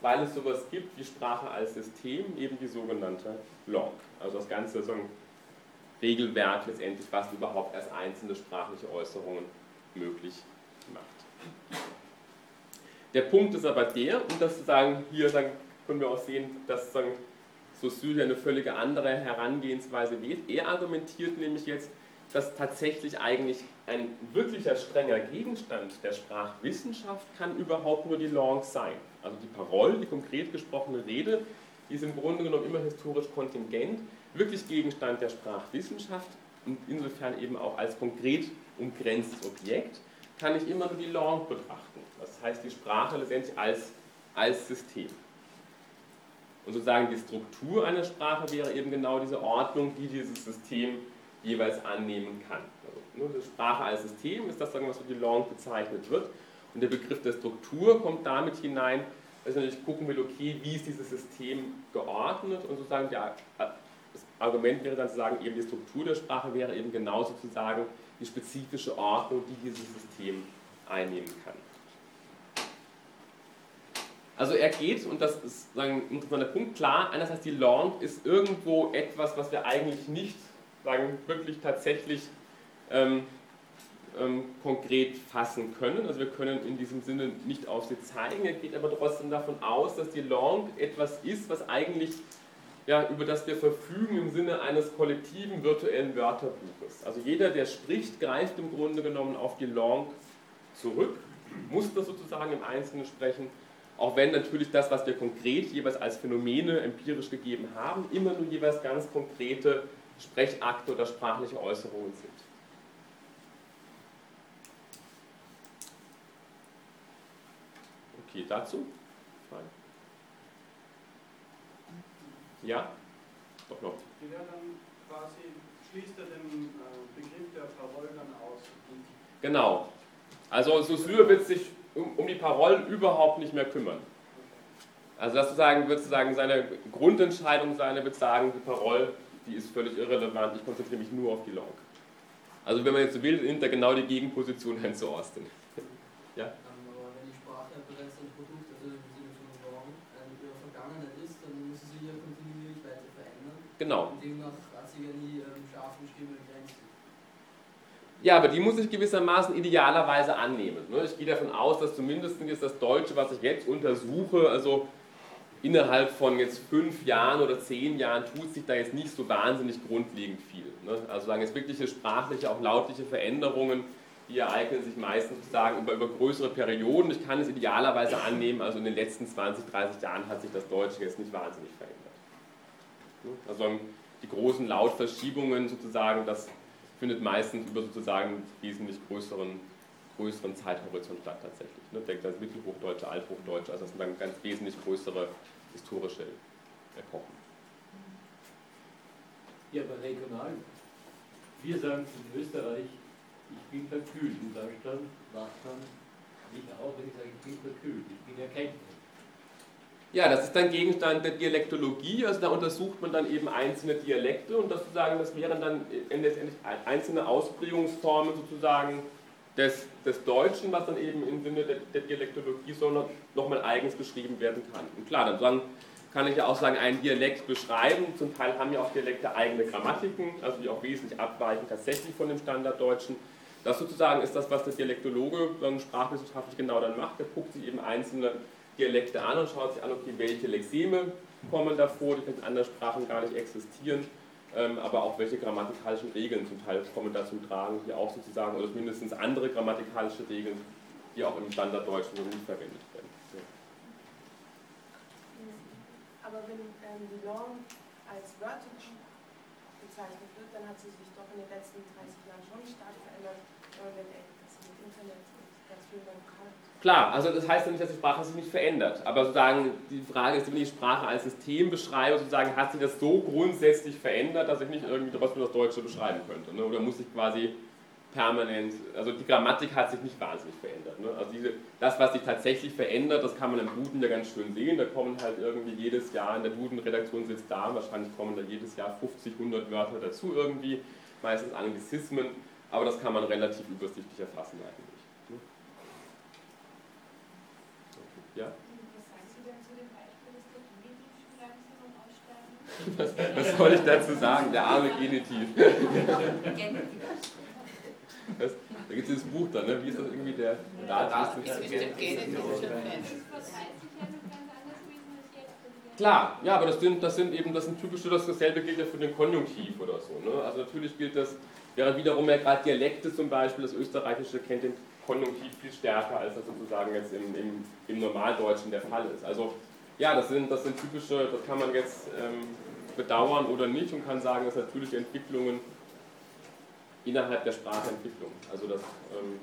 weil es sowas gibt wie Sprache als System, eben die sogenannte Langue. Also das Ganze so Regelwerk letztendlich, was überhaupt erst einzelne sprachliche Äußerungen möglich macht. Der Punkt ist aber der, und das sagen, hier sagen, können wir auch sehen, dass sagen, Saussure eine völlig andere Herangehensweise wählt. Er argumentiert nämlich jetzt, dass tatsächlich eigentlich ein wirklicher strenger Gegenstand der Sprachwissenschaft kann überhaupt nur die Langue sein. Also die Parole, die konkret gesprochene Rede, die ist im Grunde genommen immer historisch kontingent, wirklich Gegenstand der Sprachwissenschaft und insofern eben auch als konkret umgrenztes Objekt, kann ich immer nur die Langue betrachten. Das heißt die Sprache letztendlich als, als System. Und sozusagen die Struktur einer Sprache wäre eben genau diese Ordnung, die dieses System jeweils annehmen kann. Also, die Sprache als System ist das, was für die Langue bezeichnet wird. Und der Begriff der Struktur kommt damit hinein, dass ich natürlich gucken will, okay, wie ist dieses System geordnet und sozusagen der, Argument wäre dann zu sagen, eben die Struktur der Sprache wäre eben genau sozusagen die spezifische Ordnung, die dieses System einnehmen kann. Also er geht, und das ist ein interessanter Punkt, klar, einerseits die Langue ist irgendwo etwas, was wir eigentlich nicht sagen, wirklich tatsächlich ähm, ähm, konkret fassen können. Also wir können in diesem Sinne nicht auf sie zeigen. Er geht aber trotzdem davon aus, dass die Langue etwas ist, was eigentlich ja, über das wir verfügen im Sinne eines kollektiven virtuellen Wörterbuches. Also jeder, der spricht, greift im Grunde genommen auf die Langue zurück, muss das sozusagen im Einzelnen sprechen auch wenn natürlich das, was wir konkret jeweils als Phänomene empirisch gegeben haben, immer nur jeweils ganz konkrete Sprechakte oder sprachliche Äußerungen sind. Okay, dazu? Fragen? Ja? Doch noch. Die wäre dann quasi, schließt er den äh, Begriff der Parole dann aus? Genau. Also Saussure wird sich um, um die Parolen überhaupt nicht mehr kümmern. Also das sozusagen wird sozusagen seine Grundentscheidung sein, er wird sagen, die Parole, die ist völlig irrelevant, ich konzentriere mich nur auf die Langue. Also wenn man jetzt so will, nimmt er genau die Gegenposition hin zu Austin. ja? Aber wenn die Sprache bereits ein Produkt, also im Sinne von Langue, ihrer Vergangenheit ist, dann muss sie sich ja kontinuierlich weiter verändern. Genau. Und demnach hat sie ja nie ähm, Grenzen. Ja, aber die muss ich gewissermaßen idealerweise annehmen. Ne? Ich gehe davon aus, dass zumindest jetzt das Deutsche, was ich jetzt untersuche, also innerhalb von jetzt fünf Jahren oder zehn Jahren tut sich da jetzt nicht so wahnsinnig grundlegend viel. Ne? Also sagen jetzt wirkliche sprachliche, auch lautliche Veränderungen, die ereignen sich meistens sozusagen über, über größere Perioden. Ich kann es idealerweise annehmen, also in den letzten 20, 30 Jahren hat sich das Deutsche jetzt nicht wahnsinnig verändert. Ne? Also die großen Lautverschiebungen sozusagen, das findet meistens über sozusagen wesentlich größeren, größeren Zeithorizont statt tatsächlich. Ne? Denkt das Mittelhochdeutsche, Althochdeutsche, also das sind dann ganz wesentlich größere historische Epochen. Ja, aber regional. Wir sagen in Österreich, ich bin verkühlt. In Deutschland macht man mich auch, wenn ich sage, ich bin verkühlt. Ich bin erkältet. Ja, das ist dann Gegenstand der Dialektologie, also da untersucht man dann eben einzelne Dialekte und das sozusagen, das wären dann letztendlich einzelne Ausprägungsformen sozusagen des, des Deutschen, was dann eben im Sinne der, der Dialektologie so nochmal eigens beschrieben werden kann. Und klar, dann kann ich ja auch sagen, einen Dialekt beschreiben. Zum Teil haben ja auch Dialekte eigene Grammatiken, also die auch wesentlich abweichen tatsächlich von dem Standarddeutschen. Das sozusagen ist das, was der Dialektologe sprachwissenschaftlich genau dann macht. Der guckt sich eben einzelne Dialekte an und schaut sich an, okay, welche Lexeme kommen davor, die in anderen Sprachen gar nicht existieren, ähm, aber auch welche grammatikalischen Regeln zum Teil kommen da zum Tragen, die auch sozusagen, oder mindestens andere grammatikalische Regeln, die auch im Standarddeutschen so nie verwendet werden. Ja. Aber wenn ähm, Norm als Wörter bezeichnet wird, dann hat sie sich doch in den letzten 30 Jahren schon stark verändert, wenn man das mit Internet und ganz viel beim Klar, also das heißt ja nicht, dass die Sprache sich nicht verändert. Aber sozusagen die Frage ist, wenn ich Sprache als System beschreibe, sozusagen hat sich das so grundsätzlich verändert, dass ich nicht irgendwie trotzdem das Deutsche beschreiben könnte. Ne? Oder muss ich quasi permanent, also die Grammatik hat sich nicht wahnsinnig verändert. Ne? Also diese, das, was sich tatsächlich verändert, das kann man im Duden ja ganz schön sehen. Da kommen halt irgendwie jedes Jahr, in der Duden-Redaktion sitzt da, wahrscheinlich kommen da jedes Jahr 50, 100 Wörter dazu irgendwie, meistens Anglizismen, aber das kann man relativ übersichtlich erfassen eigentlich. Ja? Was sagen Sie denn zu dem Beispiel, dass der Genitiv langsam Aussterben Was, was soll ich dazu sagen? Der arme Genitiv. Das, da gibt es dieses Buch da, ne? wie ist das irgendwie der der Genitiv? Klar, ja, aber das sind, das sind eben, das sind typische, dasselbe gilt ja für den Konjunktiv oder so. Ne? Also natürlich gilt das, während wiederum ja gerade Dialekte zum Beispiel, das Österreichische kennt den Konjunktiv viel stärker, als das sozusagen jetzt im, im, im Normaldeutschen der Fall ist. Also ja, das sind, das sind typische, das kann man jetzt ähm, bedauern oder nicht und kann sagen, dass natürliche Entwicklungen innerhalb der Sprachentwicklung. Also das ähm,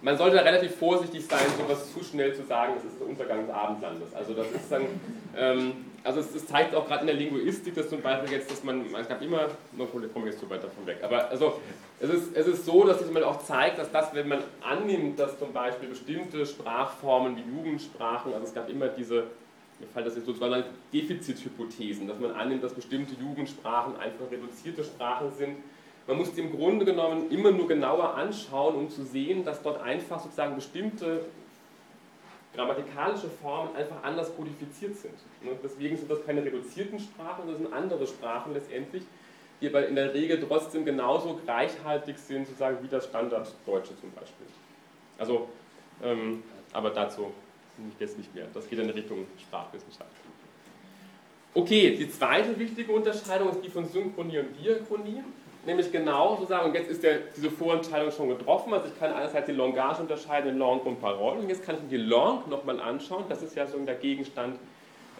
man sollte relativ vorsichtig sein, sowas zu schnell zu sagen, das ist der Untergang des Abendlandes. Also das ist dann, ähm, also es, es, zeigt auch gerade in der Linguistik, dass zum Beispiel jetzt, dass man, es gab immer, no, ich komme jetzt zu weit davon weg, aber also es ist, es ist so, dass man auch zeigt, dass das, wenn man annimmt, dass zum Beispiel bestimmte Sprachformen wie Jugendsprachen, also es gab immer diese, mir fällt das jetzt sozusagen Defizithypothesen, dass man annimmt, dass bestimmte Jugendsprachen einfach reduzierte Sprachen sind, man muss die im Grunde genommen immer nur genauer anschauen, um zu sehen, dass dort einfach sozusagen bestimmte grammatikalische Formen einfach anders kodifiziert sind. Ne, deswegen sind das keine reduzierten Sprachen, das sind andere Sprachen letztendlich, die aber in der Regel trotzdem genauso reichhaltig sind, sozusagen wie das Standarddeutsche zum Beispiel. Also, ähm, aber dazu jetzt nicht mehr. Das geht in Richtung Sprachwissenschaft. Okay, die zweite wichtige Unterscheidung ist die von Synchronie und Diachronie nämlich genau sozusagen, und jetzt ist der, diese Vorentscheidung schon getroffen, also ich kann einerseits die Langage unterscheiden in Langue und Parole, und jetzt kann ich mir die Langue nochmal anschauen, das ist ja so der Gegenstand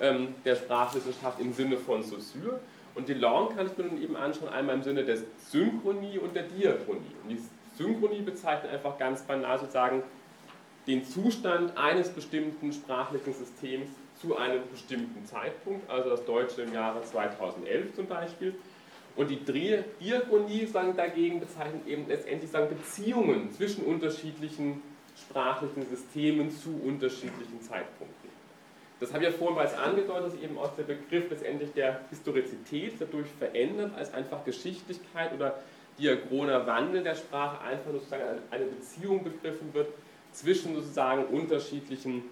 ähm, der Sprachwissenschaft im Sinne von Saussure, und die Langue kann ich mir nun eben anschauen, einmal im Sinne der Synchronie und der Diachronie. Und die Synchronie bezeichnet einfach ganz banal sozusagen den Zustand eines bestimmten sprachlichen Systems zu einem bestimmten Zeitpunkt, also das Deutsche im Jahre 2011 zum Beispiel. Und die Diakonie sagen dagegen bezeichnet eben letztendlich sagen Beziehungen zwischen unterschiedlichen sprachlichen Systemen zu unterschiedlichen Zeitpunkten. Das habe ich ja vorhin bereits angedeutet, dass eben aus der Begriff letztendlich der Historizität dadurch verändert als einfach Geschichtlichkeit oder diachroner Wandel der Sprache einfach sozusagen eine Beziehung begriffen wird zwischen sozusagen unterschiedlichen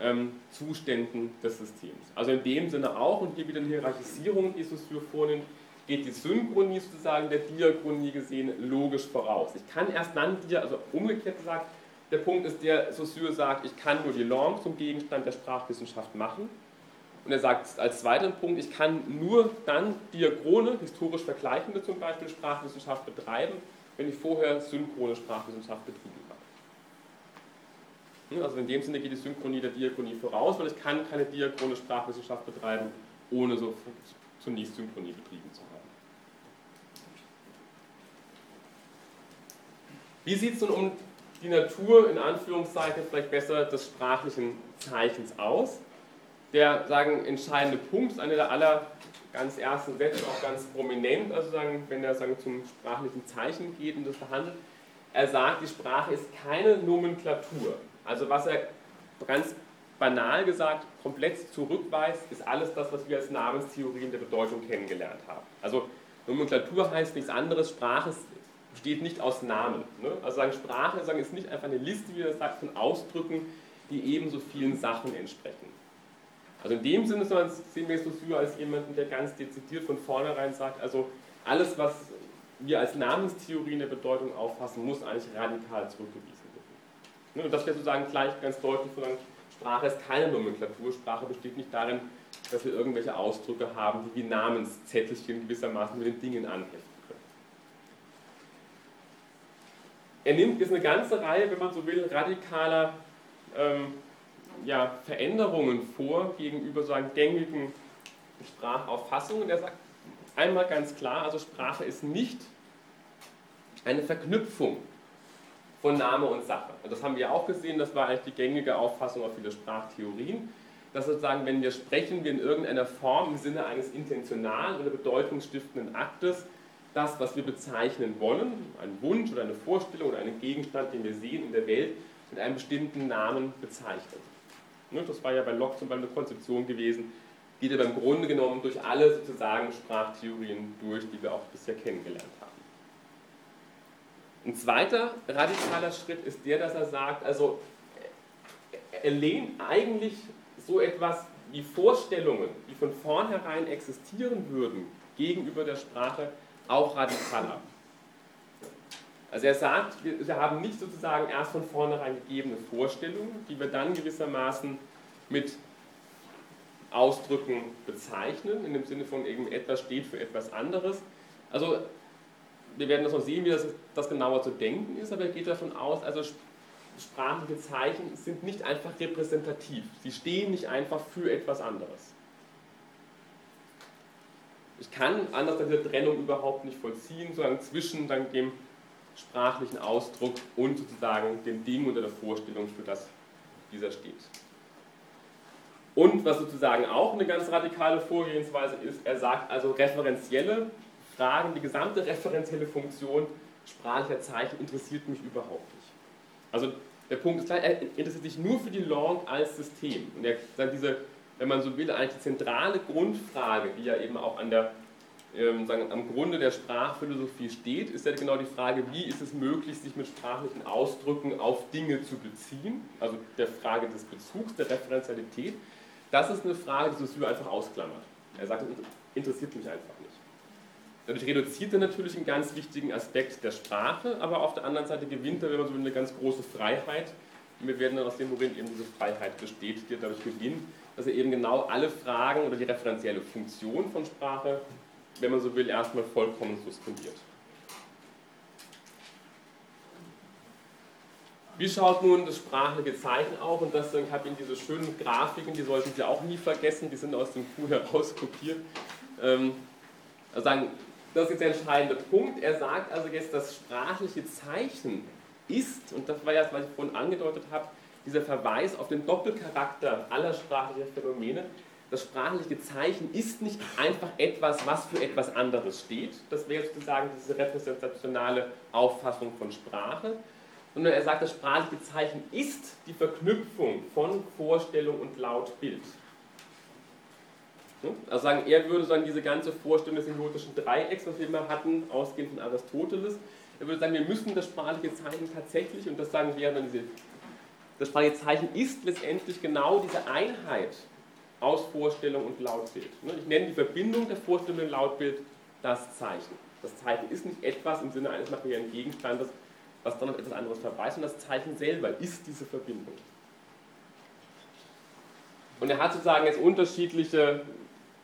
ähm, Zuständen des Systems. Also in dem Sinne auch, und hier wieder eine Hierarchisierung, die Saussure vornimmt, geht die Synchronie sozusagen der Diachronie gesehen logisch voraus. Ich kann erst dann, also umgekehrt gesagt, der Punkt ist, der Saussure sagt, ich kann nur die Langue zum Gegenstand der Sprachwissenschaft machen. Und er sagt als zweiten Punkt, ich kann nur dann diachrone, historisch vergleichende zum Beispiel Sprachwissenschaft betreiben, wenn ich vorher synchrone Sprachwissenschaft betrieben habe. Also in dem Sinne geht die Synchronie der Diachronie voraus, weil ich kann keine diachrone Sprachwissenschaft betreiben, ohne so zunächst Synchronie betrieben zu haben. Wie sieht es nun um die Natur, in Anführungszeichen, vielleicht besser des sprachlichen Zeichens aus? Der, sagen, entscheidende Punkt, ist einer der aller ganz ersten Sätze, auch ganz prominent, also sagen, wenn er sagen, zum sprachlichen Zeichen geht und das behandelt. Er sagt, die Sprache ist keine Nomenklatur. Also was er ganz banal gesagt komplett zurückweist, ist alles das, was wir als Namenstheorien der Bedeutung kennengelernt haben. Also Nomenklatur heißt nichts anderes, Sprache besteht nicht aus Namen. Ne? Also sagen, Sprache sagen, ist nicht einfach eine Liste, wie er sagt, von Ausdrücken, die ebenso vielen Sachen entsprechen. Also in dem Sinne sehen wir Saussure als jemanden, der ganz dezidiert von vornherein sagt, also alles, was wir als Namenstheorie in der Bedeutung auffassen, muss eigentlich radikal zurückgewiesen werden. Ne? Und das wäre sozusagen gleich ganz deutlich von Sprache ist keine Nomenklatur. Sprache besteht nicht darin, dass wir irgendwelche Ausdrücke haben, die wie Namenszettelchen gewissermaßen mit den Dingen anheften. Er nimmt jetzt eine ganze Reihe, wenn man so will, radikaler ähm, ja, Veränderungen vor gegenüber so gängigen Sprachauffassungen. Er sagt einmal ganz klar, also Sprache ist nicht eine Verknüpfung von Name und Sache. Und das haben wir auch gesehen, das war eigentlich die gängige Auffassung auf viele Sprachtheorien, dass sozusagen, wenn wir sprechen, wir in irgendeiner Form im Sinne eines intentionalen oder bedeutungsstiftenden Aktes das, was wir bezeichnen wollen, einen Wunsch oder eine Vorstellung oder einen Gegenstand, den wir sehen in der Welt, mit einem bestimmten Namen bezeichnen. Ne, das war ja bei Locke zum Beispiel eine Konzeption gewesen, geht aber im Grunde genommen durch alle sozusagen Sprachtheorien durch, die wir auch bisher kennengelernt haben. Ein zweiter radikaler Schritt ist der, dass er sagt, also er lehnt eigentlich so etwas die Vorstellungen, die von vornherein existieren würden gegenüber der Sprache, auch radikal ab. Also er sagt, wir, wir haben nicht sozusagen erst von vornherein gegebene Vorstellungen, die wir dann gewissermaßen mit Ausdrücken bezeichnen, in dem Sinne von eben etwas steht für etwas anderes. Also wir werden das noch sehen, wie das, das genauer zu denken ist, aber er geht davon aus, also sprachliche Zeichen sind nicht einfach repräsentativ. Sie stehen nicht einfach für etwas anderes. Ich kann anders diese Trennung überhaupt nicht vollziehen, sondern zwischen dann dem sprachlichen Ausdruck und sozusagen dem Ding oder der Vorstellung, für das dieser steht. Und was sozusagen auch eine ganz radikale Vorgehensweise ist, er sagt also referenzielle Fragen, die gesamte referenzielle Funktion sprachlicher Zeichen interessiert mich überhaupt nicht. Also der Punkt ist klar, er interessiert sich nur für die Long als System. Und er sagt diese, wenn man so will, eigentlich die zentrale Grundfrage, die ja eben auch an der ähm, sagen, am Grunde der Sprachphilosophie steht, ist ja genau die Frage, wie ist es möglich, sich mit sprachlichen Ausdrücken auf Dinge zu beziehen, also der Frage des Bezugs, der Referenzialität. Das ist eine Frage, die Saussure einfach ausklammert. Er sagt, das interessiert mich einfach nicht. Dadurch reduziert er natürlich einen ganz wichtigen Aspekt der Sprache, aber auf der anderen Seite gewinnt er, wenn man so will, eine ganz große Freiheit. Wir werden dann aus dem, worin eben diese Freiheit besteht, dadurch gewinnen, dass er eben genau alle Fragen oder die referenzielle Funktion von Sprache wenn man so will, erstmal vollkommen suspendiert. Wie schaut nun das sprachliche Zeichen auf? Und ich habe Ihnen diese schönen Grafiken, die sollten Sie auch nie vergessen, die sind aus dem Kuh heraus kopiert. Ähm, also sagen, das ist jetzt der entscheidende Punkt. Er sagt also jetzt, das sprachliche Zeichen ist, und das war ja, was ich vorhin angedeutet habe, dieser Verweis auf den Doppelcharakter aller sprachlichen Phänomene, das sprachliche Zeichen ist nicht einfach etwas, was für etwas anderes steht. Das wäre sozusagen diese repräsentationale Auffassung von Sprache. Sondern er sagt, das sprachliche Zeichen ist die Verknüpfung von Vorstellung und Lautbild. Also sagen, er würde sagen, diese ganze Vorstellung des semiotischen Dreiecks, was wir immer hatten, ausgehend von Aristoteles, er würde sagen, wir müssen das sprachliche Zeichen tatsächlich, und das sagen wir dann diese, das sprachliche Zeichen ist letztendlich genau diese Einheit aus Vorstellung und Lautbild. Ne, ich nenne die Verbindung der Vorstellung und Lautbild das Zeichen. Das Zeichen ist nicht etwas im Sinne eines materiellen Gegenstandes, was dann auf etwas anderes verweist, und das Zeichen selber ist diese Verbindung. Und er hat sozusagen jetzt unterschiedliche,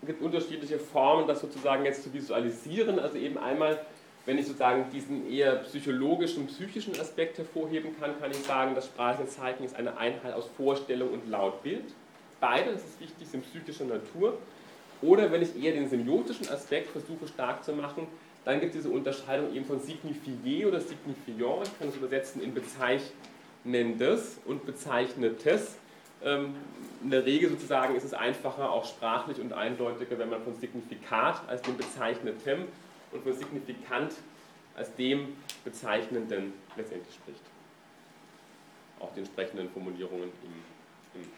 gibt unterschiedliche Formen, das sozusagen jetzt zu visualisieren. Also eben einmal, wenn ich sozusagen diesen eher psychologischen, psychischen Aspekt hervorheben kann, kann ich sagen, das sprachliche ist eine Einheit aus Vorstellung und Lautbild. Beide, das ist wichtig, sind psychischer Natur. Oder wenn ich eher den semiotischen Aspekt versuche stark zu machen, dann gibt es diese Unterscheidung eben von signifié oder signifiant. Ich kann es übersetzen in bezeichnendes und bezeichnetes. Ähm, in der Regel sozusagen ist es einfacher, auch sprachlich und eindeutiger, wenn man von Signifikat als dem Bezeichnetem und von Signifikant als dem Bezeichnenden letztendlich spricht. Auch die entsprechenden Formulierungen im, im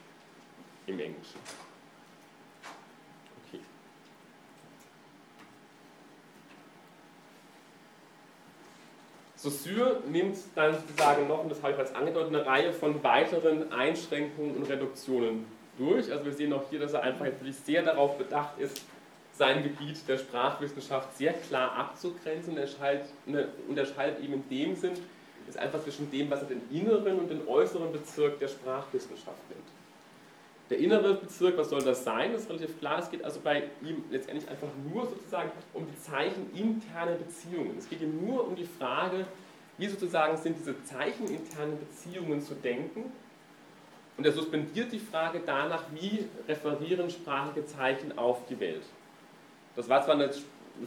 im Englischen. Okay. Saussure nimmt dann sozusagen noch, und das habe ich bereits angedeutet, eine Reihe von weiteren Einschränkungen und Reduktionen durch. Also wir sehen auch hier, dass er einfach natürlich sehr darauf bedacht ist, sein Gebiet der Sprachwissenschaft sehr klar abzugrenzen und unterscheidet eben in dem Sinn, ist einfach zwischen dem, was er den inneren und den äußeren Bezirk der Sprachwissenschaft nennt. Der innere Bezirk, was soll das sein? Das ist relativ klar. Es geht also bei ihm letztendlich einfach nur sozusagen um die zeicheninternen Beziehungen. Es geht ihm nur um die Frage, wie sozusagen sind diese zeicheninternen Beziehungen zu denken. Und er suspendiert die Frage danach, wie referieren sprachliche Zeichen auf die Welt. Das war zwar eine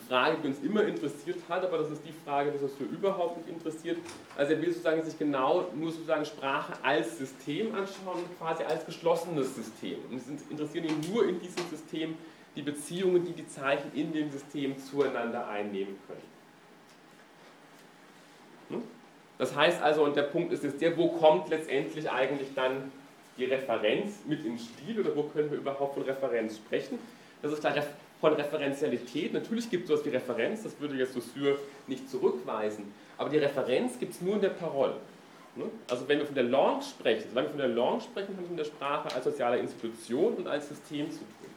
Frage, die uns immer interessiert hat, aber das ist die Frage, die uns für überhaupt nicht interessiert. Also er will sozusagen sich genau nur sozusagen Sprache als System anschauen, quasi als geschlossenes System. Und es interessieren ihn nur in diesem System die Beziehungen, die die Zeichen in dem System zueinander einnehmen können. Hm? Das heißt also, und der Punkt ist jetzt der, wo kommt letztendlich eigentlich dann die Referenz mit ins Spiel oder wo können wir überhaupt von Referenz sprechen? Das ist klar, von Referenzialität. Natürlich gibt es sowas wie Referenz, das würde jetzt Saussure nicht zurückweisen, aber die Referenz gibt es nur in der Parole. Ne? Also wenn wir von der Launch sprechen, wenn wir von der Launch sprechen, haben wir von der Sprache als soziale Institution und als System zu tun.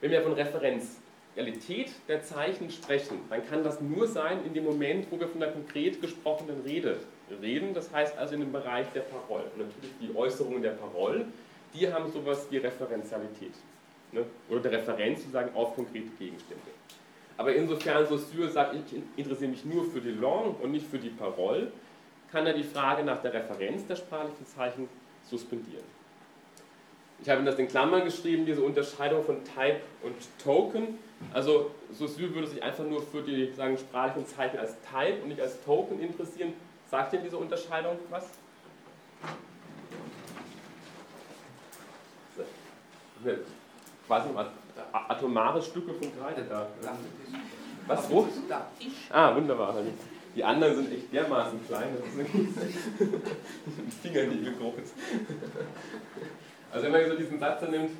Wenn wir von Referenzialität der Zeichen sprechen, dann kann das nur sein in dem Moment, wo wir von der konkret gesprochenen Rede reden, das heißt also in dem Bereich der Parole. Und natürlich die Äußerungen der Parole, die haben sowas wie Referenzialität. Ne? Oder der Referenz sozusagen auf konkrete Gegenstände. Aber insofern Saussure sagt, ich interessiere mich nur für die Langue und nicht für die Parole, kann er die Frage nach der Referenz der sprachlichen Zeichen suspendieren. Ich habe Ihnen das in Klammern geschrieben, diese Unterscheidung von Type und Token. Also Saussure würde sich einfach nur für die sagen, sprachlichen Zeichen als Type und nicht als Token interessieren. Sagt Ihnen diese Unterscheidung was? Quasi atomare Stücke von Kreide da. Was? Wo? Ah, wunderbar. Die anderen sind echt dermaßen klein, das sind Fingernägel groß. Also wenn man so diesen Satz nimmt,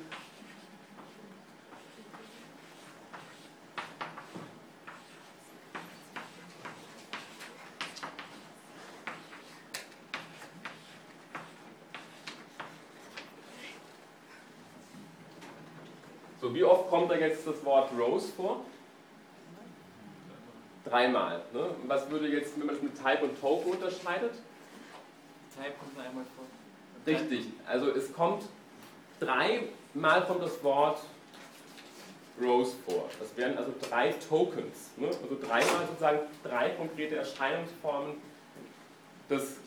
Wie oft kommt da jetzt das Wort Rose vor? Dreimal. Ne? Was würde jetzt, wenn man das mit Type und Token unterscheidet? Type kommt nur einmal vor. Richtig. Also es kommt dreimal kommt das Wort Rose vor. Das wären also drei Tokens. Ne? Also dreimal sozusagen drei konkrete Erscheinungsformen des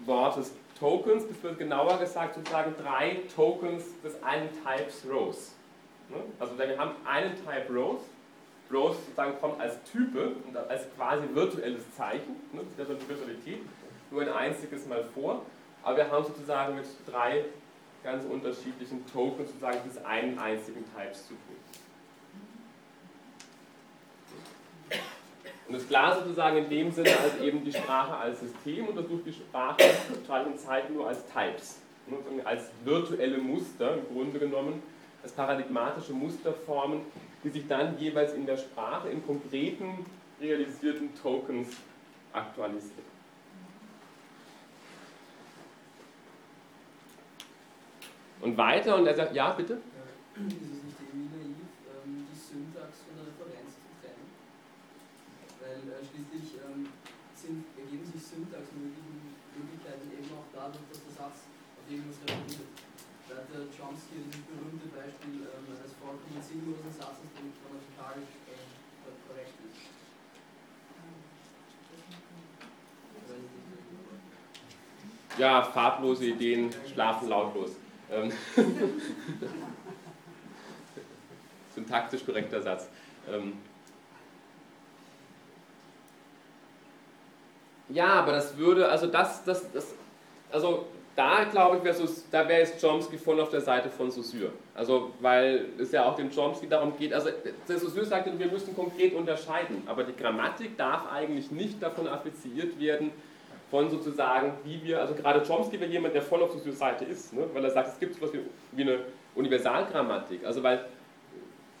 Wortes Tokens, beziehungsweise genauer gesagt sozusagen drei Tokens des einen Types Rose. Ne? Also wir haben einen Type Rose, Rose sozusagen kommt als Type und als quasi virtuelles Zeichen, ne? das ist ja Virtualität, nur ein einziges Mal vor, aber wir haben sozusagen mit drei ganz unterschiedlichen Tokens sozusagen des einen einzigen Types zu tun. Und das klar sozusagen in dem Sinne als eben die Sprache als System untersucht die Sprache sprachlichen Zeiten nur als Types, ne, als virtuelle Muster im Grunde genommen, als paradigmatische Musterformen, die sich dann jeweils in der Sprache in konkreten realisierten Tokens aktualisieren. Und weiter, und er sagt, ja, bitte? schließlich ähm, sind, ergeben sich Syntaxmöglichkeiten eben auch dadurch, dass der Satz auf irgendwas referiert. Der Chomsky dieses berühmte Beispiel ähm, eines vollkommen sinnlosen Satzes, der grammatikalisch äh, korrekt ist. Ja, farblose Ideen schlafen lautlos. Ähm, Syntaktisch korrekter Satz. Ähm, Ja, aber das würde, also das, das, das also da glaube ich, wär da wäre jetzt Chomsky voll auf der Seite von Saussure. Also, weil es ja auch dem Chomsky darum geht, also der Saussure sagt, wir müssen konkret unterscheiden, aber die Grammatik darf eigentlich nicht davon affiziiert werden, von sozusagen, wie wir, also gerade Chomsky wäre jemand, der voll auf Saussures Seite ist, ne? weil er sagt, es gibt so etwas wie eine Universalgrammatik, also weil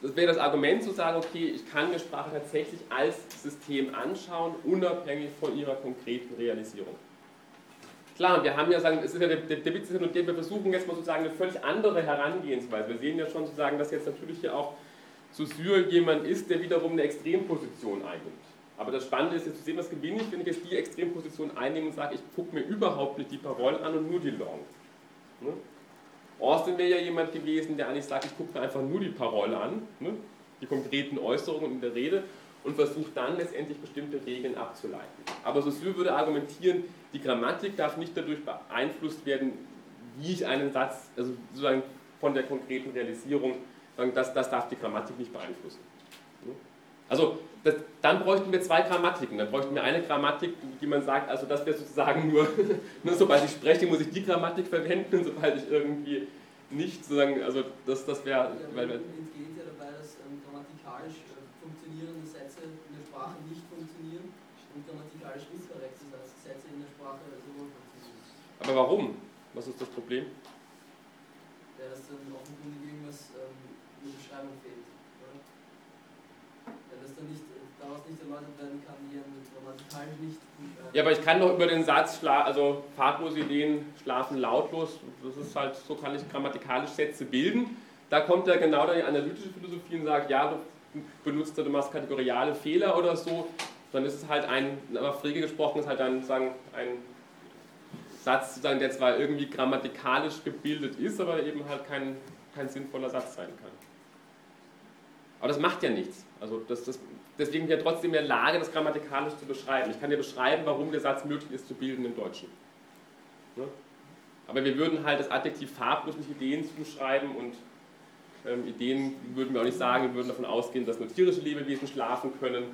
das wäre das Argument zu sagen, okay, ich kann mir Sprache tatsächlich als System anschauen, unabhängig von ihrer konkreten Realisierung. Klar, wir haben ja sagen, es ist ja der, der, der Witz der, wir versuchen jetzt mal sozusagen eine völlig andere Herangehensweise. Wir sehen ja schon sozusagen, dass jetzt natürlich hier auch Saussure jemand ist, der wiederum eine Extremposition einnimmt. Aber das Spannende ist jetzt zu sehen, was gewinne ich, wenn ich jetzt die Extremposition einnehme und sage, ich gucke mir überhaupt nicht die Parolen an und nur die Long. Ne? Austin wäre ja jemand gewesen, der eigentlich sagt, ich gucke mir einfach nur die Parole an, ne, die konkreten Äußerungen in der Rede und versucht dann letztendlich bestimmte Regeln abzuleiten. Aber Saussure würde argumentieren, die Grammatik darf nicht dadurch beeinflusst werden, wie ich einen Satz, also sozusagen von der konkreten Realisierung, das, das darf die Grammatik nicht beeinflussen. Also das, dann bräuchten wir zwei Grammatiken. Dann bräuchten wir eine Grammatik, die man sagt, also das wäre sozusagen nur, nur, sobald ich spreche, muss ich die Grammatik verwenden, sobald ich irgendwie nicht sozusagen, also das, das wäre... Ja, weil, entgeht ja dabei, dass ähm, grammatikalisch äh, funktionierende Sätze in der Sprache nicht funktionieren und grammatikalisch inkorrekt sind, als Sätze in der Sprache sowohl funktionieren. Aber warum? Was ist das Problem? Ja, dass dann offenkundig irgendwas ähm, in der Beschreibung fehlt. Oder? Ja, dass dann nicht, daraus nicht erläutert werden kann, die einem grammatikalisch nicht. Äh, Ja, aber ich kann doch über den Satz, schla also fahrtlose Ideen schlafen lautlos, das ist halt, so kann ich grammatikalisch Sätze bilden. Da kommt ja genau die analytische Philosophie und sagt, ja, du benutzt, du machst kategoriale Fehler oder so, dann ist es halt ein, aber Frege gesprochen ist halt dann sagen, ein Satz, sozusagen, der zwar irgendwie grammatikalisch gebildet ist, aber eben halt kein, kein sinnvoller Satz sein kann. Aber das macht ja nichts. Also das, das, deswegen bin ich ja trotzdem in der Lage, das grammatikalisch zu beschreiben. Ich kann dir beschreiben, warum der Satz möglich ist zu bilden im Deutschen. Ne? Aber wir würden halt das Adjektiv farblos nicht Ideen zuschreiben und ähm, Ideen würden wir auch nicht sagen, wir würden davon ausgehen, dass nur tierische Lebewesen schlafen können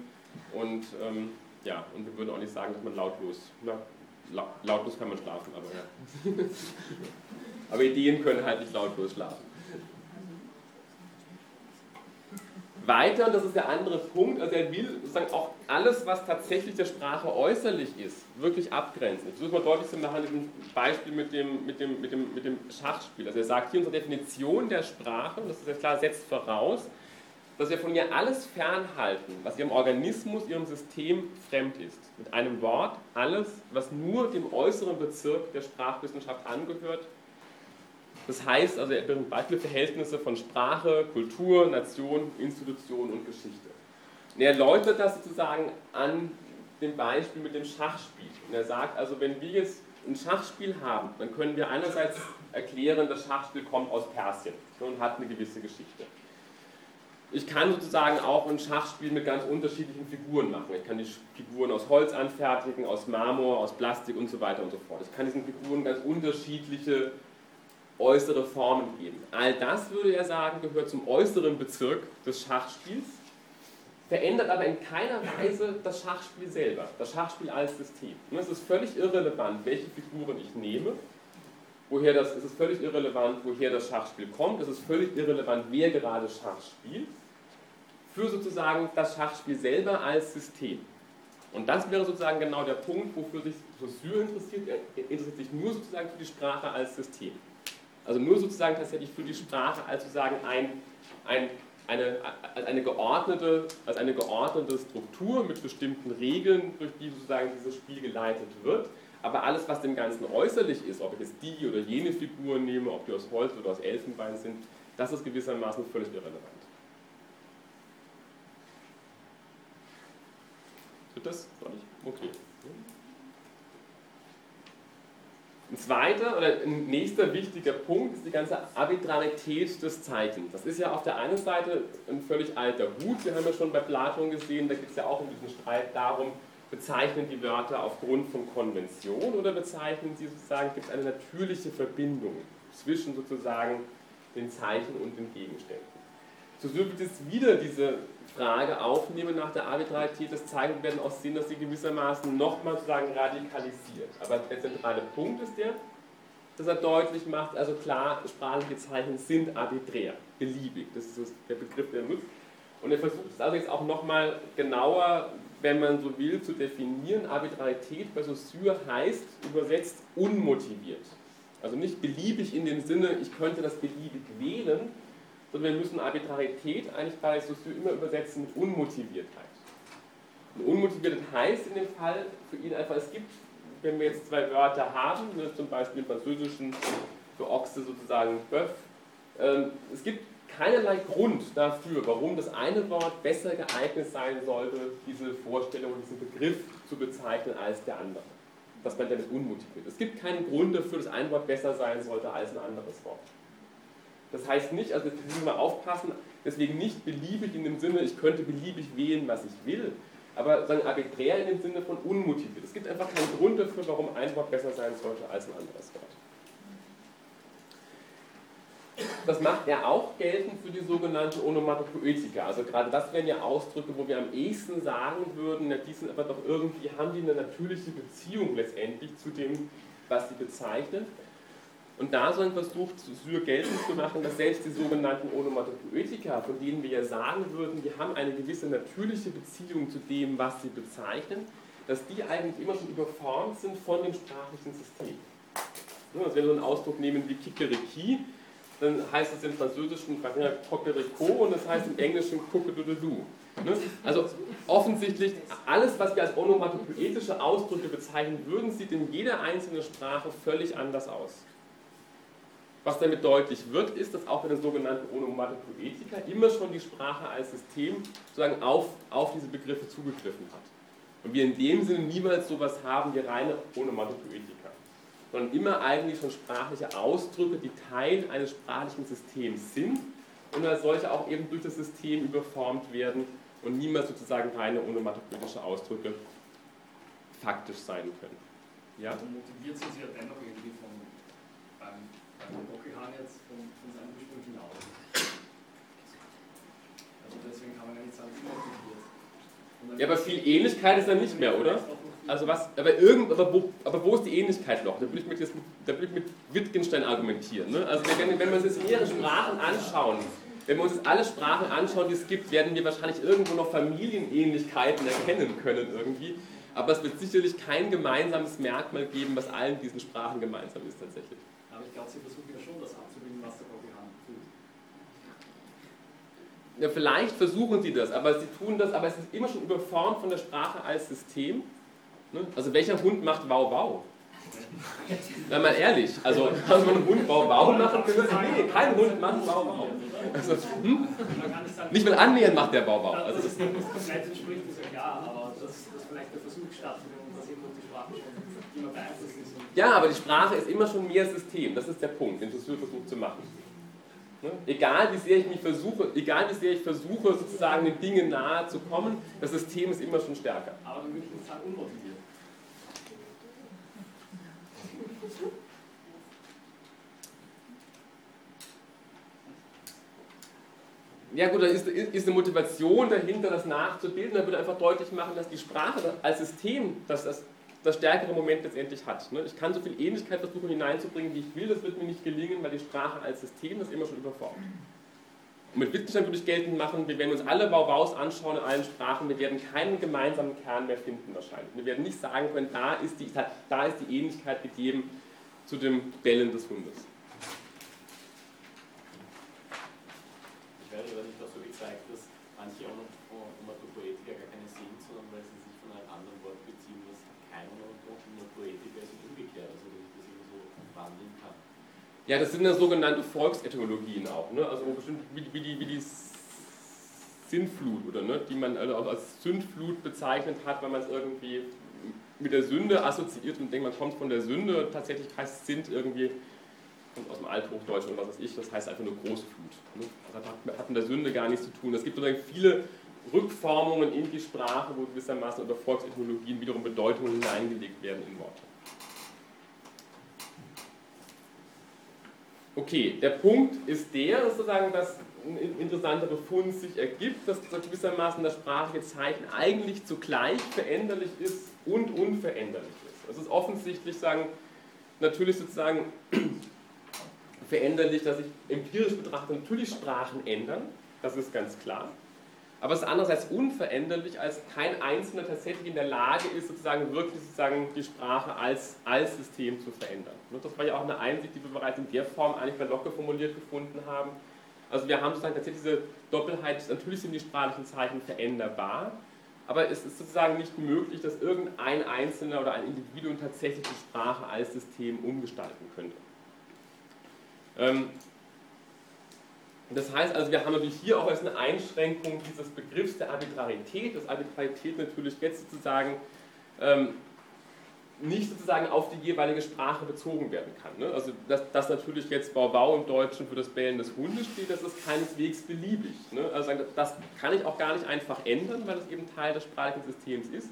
und ähm, ja, und wir würden auch nicht sagen, dass man lautlos, la, lautlos kann man schlafen, aber ja. aber Ideen können halt nicht lautlos schlafen. Weiter, und das ist der andere Punkt, also er will sozusagen auch alles, was tatsächlich der Sprache äußerlich ist, wirklich abgrenzen. Ich versuche mal deutlich zu machen, diesem Beispiel mit dem, mit, dem, mit, dem, mit dem Schachspiel. Also er sagt hier, unsere Definition der Sprache, und das ist ja klar, setzt voraus, dass wir von ihr alles fernhalten, was ihrem Organismus, ihrem System fremd ist. Mit einem Wort alles, was nur dem äußeren Bezirk der Sprachwissenschaft angehört, das heißt also, er bringt Beispielverhältnisse von Sprache, Kultur, Nation, Institution und Geschichte. Und er erläutert das sozusagen an dem Beispiel mit dem Schachspiel. Und er sagt also, wenn wir jetzt ein Schachspiel haben, dann können wir einerseits erklären, das Schachspiel kommt aus Persien und hat eine gewisse Geschichte. Ich kann sozusagen auch ein Schachspiel mit ganz unterschiedlichen Figuren machen. Ich kann die Figuren aus Holz anfertigen, aus Marmor, aus Plastik und so weiter und so fort. Ich kann diesen Figuren ganz unterschiedliche äußere Formen geben. All das, würde er sagen, gehört zum äußeren Bezirk des Schachspiels, verändert aber in keiner Weise das Schachspiel selber, das Schachspiel als System. Und es ist völlig irrelevant, welche Figuren ich nehme, woher das, es ist völlig irrelevant, woher das Schachspiel kommt, es ist völlig irrelevant, wer gerade Schach spielt, für sozusagen das Schachspiel selber als System. Und das wäre sozusagen genau der Punkt, wofür sich Saussure interessiert. Er interessiert sich nur sozusagen für die Sprache als System. Also nur sozusagen tatsächlich für die Sprache als sozusagen ein, ein, eine, als eine, geordnete, als eine geordnete Struktur mit bestimmten Regeln, durch die sozusagen dieses Spiel geleitet wird. Aber alles, was dem Ganzen äußerlich ist, ob ich jetzt die oder jene Figuren nehme, ob die aus Holz oder aus Elfenbein sind, das ist gewissermaßen völlig irrelevant. Wird das deutlich? Okay. Ein zweiter oder ein nächster wichtiger Punkt ist die ganze Arbitrarität des Zeichens. Das ist ja auf der einen Seite ein völlig alter Hut. Wir haben ja schon bei Platon gesehen, da geht es ja auch in diesem Streit darum, bezeichnen die Wörter aufgrund von Konvention oder bezeichnen sie sozusagen, gibt es eine natürliche Verbindung zwischen sozusagen den Zeichen und den Gegenständen. So wird jetzt wieder diese Frage aufnehmen nach der Arbitrarität des Zeichens, werden auch sehen, dass sie gewissermaßen nochmal sozusagen radikalisiert. Aber der zentrale Punkt ist der, dass er deutlich macht, also klar, sprachliche Zeichen sind arbiträr, beliebig. Das ist der Begriff, der er nutzt. Und er versucht es also jetzt auch nochmal genauer, wenn man so will, zu definieren. Arbitrarität bei Saussure heißt übersetzt unmotiviert. Also nicht beliebig in dem Sinne, ich könnte das beliebig wählen, sondern wir müssen Arbitrarität eigentlich bei Saussure immer übersetzen mit Unmotiviertheit. Und Unmotiviertheit heißt in dem Fall für ihn einfach, es gibt, wenn wir jetzt zwei Wörter haben, ne, zum Beispiel im Französischen für Ochse sozusagen Bœuf, ähm, es gibt keinerlei Grund dafür, warum das eine Wort besser geeignet sein sollte, diese Vorstellung, diesen Begriff zu bezeichnen als der andere. Dass man damit unmotiviert. Es gibt keinen Grund dafür, dass ein Wort besser sein sollte als ein anderes Wort. Das heißt nicht, also jetzt müssen wir aufpassen, deswegen nicht beliebig in dem Sinne, ich könnte beliebig wählen, was ich will, aber sagen arbiträr in dem Sinne von unmotiviert. Es gibt einfach keinen Grund dafür, warum ein Wort besser sein sollte als ein anderes Wort. Das macht er auch geltend für die sogenannte Onomatopoetika. Also gerade das wären ja Ausdrücke, wo wir am ehesten sagen würden, ja, die sind aber doch irgendwie, haben die eine natürliche Beziehung letztendlich zu dem, was sie bezeichnen. Und da so ein Versuch, Syr geltend zu machen, dass selbst die sogenannten Onomatopoetika, von denen wir ja sagen würden, die haben eine gewisse natürliche Beziehung zu dem, was sie bezeichnen, dass die eigentlich immer schon überformt sind von dem sprachlichen System. Also wenn wir so einen Ausdruck nehmen wie Kikeriki, dann heißt es im Französischen Coquerico und das heißt im Englischen Coquedoodledoo. Also offensichtlich, alles, was wir als onomatopoetische Ausdrücke bezeichnen würden, sieht in jeder einzelnen Sprache völlig anders aus. Was damit deutlich wird, ist, dass auch bei den sogenannten Onomatopoetika immer schon die Sprache als System sozusagen auf, auf diese Begriffe zugegriffen hat. Und wir in dem Sinne niemals sowas haben wie reine Onomatopoetika, sondern immer eigentlich schon sprachliche Ausdrücke, die Teil eines sprachlichen Systems sind und als solche auch eben durch das System überformt werden und niemals sozusagen reine onomatopoetische Ausdrücke faktisch sein können. Ja? Also motiviert sie ja dennoch irgendwie von, beim, beim Bockelhahn jetzt von, von seinem ursprünglichen aus. Also deswegen kann man ja nicht sagen, sie motiviert. Und Ja, aber viel Ähnlichkeit ist dann nicht mehr, oder? Also was, aber, irgend, aber, wo, aber wo ist die Ähnlichkeit noch? Da würde ich mit, jetzt- da würde ich mit Wittgenstein argumentieren. Ne? Also wenn, wenn wir uns jetzt mehrere Sprachen anschauen, wenn wir uns alle Sprachen anschauen, die es gibt, werden wir wahrscheinlich irgendwo noch Familienähnlichkeiten erkennen können irgendwie. Aber es wird sicherlich kein gemeinsames Merkmal geben, was allen diesen Sprachen gemeinsam ist tatsächlich. Aber ich glaube, sie versuchen ja schon das abzubilden, was der Bockelhahn tut. Ja, vielleicht versuchen sie das, aber sie tun das, aber es ist immer schon überformt von der Sprache als System. Ne? Also welcher Hund macht Wow Wow? Na mal ehrlich, also kann man einen Hund Wow Wow machen? Nee, kein Hund macht Wow Wow. Also, hm? Nicht mal annähernd macht der Wow Wow. dass Also das, das, das komplett entspricht, ist ja klar, aber dass, dass vielleicht der Versuch stattfindet dass eben die Sprache schon immer beeinflusst ist. Ja, aber die Sprache ist immer schon mehr System. Das ist der Punkt, den Saussure versucht zu machen. Ne? Egal wie sehr ich mich versuche, egal wie sehr ich versuche, sozusagen den Dingen nahe zu kommen, das System ist immer schon stärker. aber dann würde ich nicht sagen unmotiviert. Ja gut, da ist, ist eine Motivation dahinter, das nachzubilden. Da würde einfach deutlich machen, dass die Sprache als System das, das, das stärkere Moment letztendlich hat. ne? Ich kann so viel Ähnlichkeit versuchen hineinzubringen, wie ich will, das wird mir nicht gelingen, weil die Sprache als System das immer schon überformt. Und mit Wittgenstein würde ich geltend machen, wir werden uns alle Baubaus anschauen in allen Sprachen, wir werden keinen gemeinsamen Kern mehr finden wahrscheinlich. Wir werden nicht sagen können, da ist die, da ist die Ähnlichkeit gegeben zu dem Bellen des Hundes. Ich werde aber nicht auch so gezeigt, dass manche Onomatopoetiker gar keine sind, sondern weil sie sich von einem anderen Wort beziehen, was kein Onomatopoetiker ist und umgekehrt, also dass ich das immer so wandeln kann. Ja, das sind ja sogenannte Volksetymologien auch, ne? also bestimmt wie, die- wie, die, wie die Sintflut, oder, ne? die man also auch als Sündflut bezeichnet hat, weil man es irgendwie mit der Sünde assoziiert und denkt, man kommt von der Sünde. Tatsächlich heißt Sint irgendwie, kommt aus dem Althochdeutschen oder was weiß ich, das heißt einfach nur große Flut. Ne? Also hat, hat mit der Sünde gar nichts zu tun. Es gibt sozusagen viele Rückformungen in die Sprache, wo gewissermaßen über Volksetymologien wiederum Bedeutungen hineingelegt werden in Worte. Okay, der Punkt ist der, sozusagen, dass ein interessanter Befund sich ergibt, dass gewissermaßen das sprachliche Zeichen eigentlich zugleich veränderlich ist und unveränderlich ist. Es ist offensichtlich, sagen, natürlich sozusagen veränderlich, dass sich empirisch betrachtet natürlich Sprachen ändern, das ist ganz klar. Aber es ist andererseits unveränderlich, als kein Einzelner tatsächlich in der Lage ist, sozusagen wirklich sozusagen die Sprache als, als System zu verändern. Und Das war ja auch eine Einsicht, die wir bereits in der Form eigentlich bei Locke formuliert gefunden haben. Also wir haben sozusagen tatsächlich diese Doppelheit, natürlich sind die sprachlichen Zeichen veränderbar, aber es ist sozusagen nicht möglich, dass irgendein Einzelner oder ein Individuum tatsächlich die Sprache als System umgestalten könnte. Ähm, das heißt also, wir haben natürlich hier auch eine Einschränkung dieses Begriffs der Arbitrarität, dass Arbitrarität natürlich jetzt sozusagen ähm, nicht sozusagen auf die jeweilige Sprache bezogen werden kann. Ne? Also dass, dass natürlich jetzt Bau-Bau im Deutschen für das Bellen des Hundes steht, das ist keineswegs beliebig. Ne? Also das kann ich auch gar nicht einfach ändern, weil es eben Teil des sprachlichen Systems ist.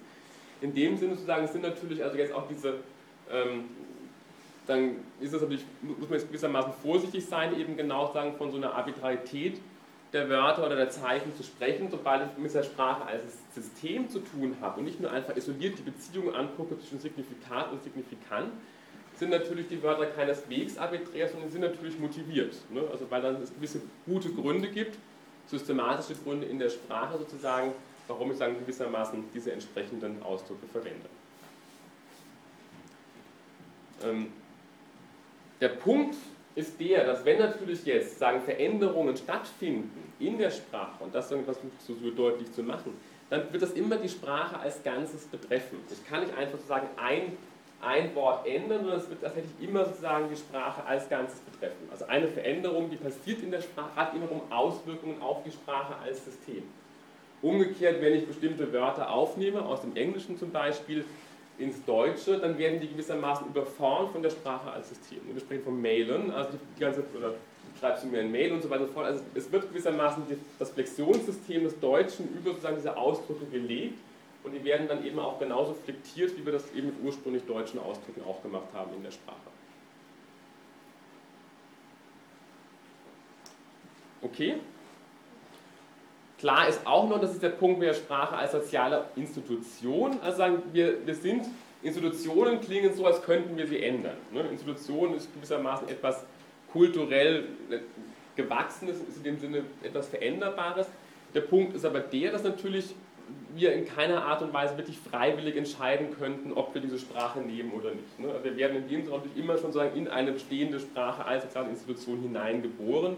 In dem Sinne sozusagen sind natürlich also jetzt auch diese ähm, dann ist es natürlich, muss man jetzt gewissermaßen vorsichtig sein, eben genau sagen, von so einer Arbitrarität der Wörter oder der Zeichen zu sprechen, sobald ich mit der Sprache als System zu tun habe und nicht nur einfach isoliert die Beziehungen angucke zwischen Signifikat und Signifikant, sind natürlich die Wörter keineswegs arbiträr, sondern sind natürlich motiviert. Ne? Also weil dann es gewisse gute Gründe gibt, systematische Gründe in der Sprache sozusagen, warum ich sagen gewissermaßen diese entsprechenden Ausdrücke verwende. Ähm, der Punkt ist der, dass wenn natürlich jetzt sagen Veränderungen stattfinden in der Sprache, und das versucht so deutlich zu machen, dann wird das immer die Sprache als Ganzes betreffen. Ich kann nicht einfach sozusagen ein, ein Wort ändern, sondern es wird tatsächlich immer sozusagen die Sprache als Ganzes betreffen. Also eine Veränderung, die passiert in der Sprache, hat immer Auswirkungen auf die Sprache als System. Umgekehrt, wenn ich bestimmte Wörter aufnehme, aus dem Englischen zum Beispiel, ins Deutsche, dann werden die gewissermaßen überfahren von der Sprache als System. Wir sprechen von Mailen, also die ganze, oder schreibst du mir ein Mail und so weiter fort. Also es wird gewissermaßen das Flexionssystem des Deutschen über sozusagen diese Ausdrücke gelegt und die werden dann eben auch genauso flektiert, wie wir das eben mit ursprünglich deutschen Ausdrücken auch gemacht haben in der Sprache. Okay? Klar ist auch noch, das ist der Punkt mit der Sprache als soziale Institution. Also sagen wir, wir sind, Institutionen klingen so, als könnten wir sie ändern. Ne? Institution ist gewissermaßen etwas kulturell Gewachsenes, ist in dem Sinne etwas Veränderbares. Der Punkt ist aber der, dass natürlich wir in keiner Art und Weise wirklich freiwillig entscheiden könnten, ob wir diese Sprache nehmen oder nicht. Ne? Also wir werden in dem Sinne natürlich immer schon sagen, in eine bestehende Sprache als soziale Institution hineingeboren.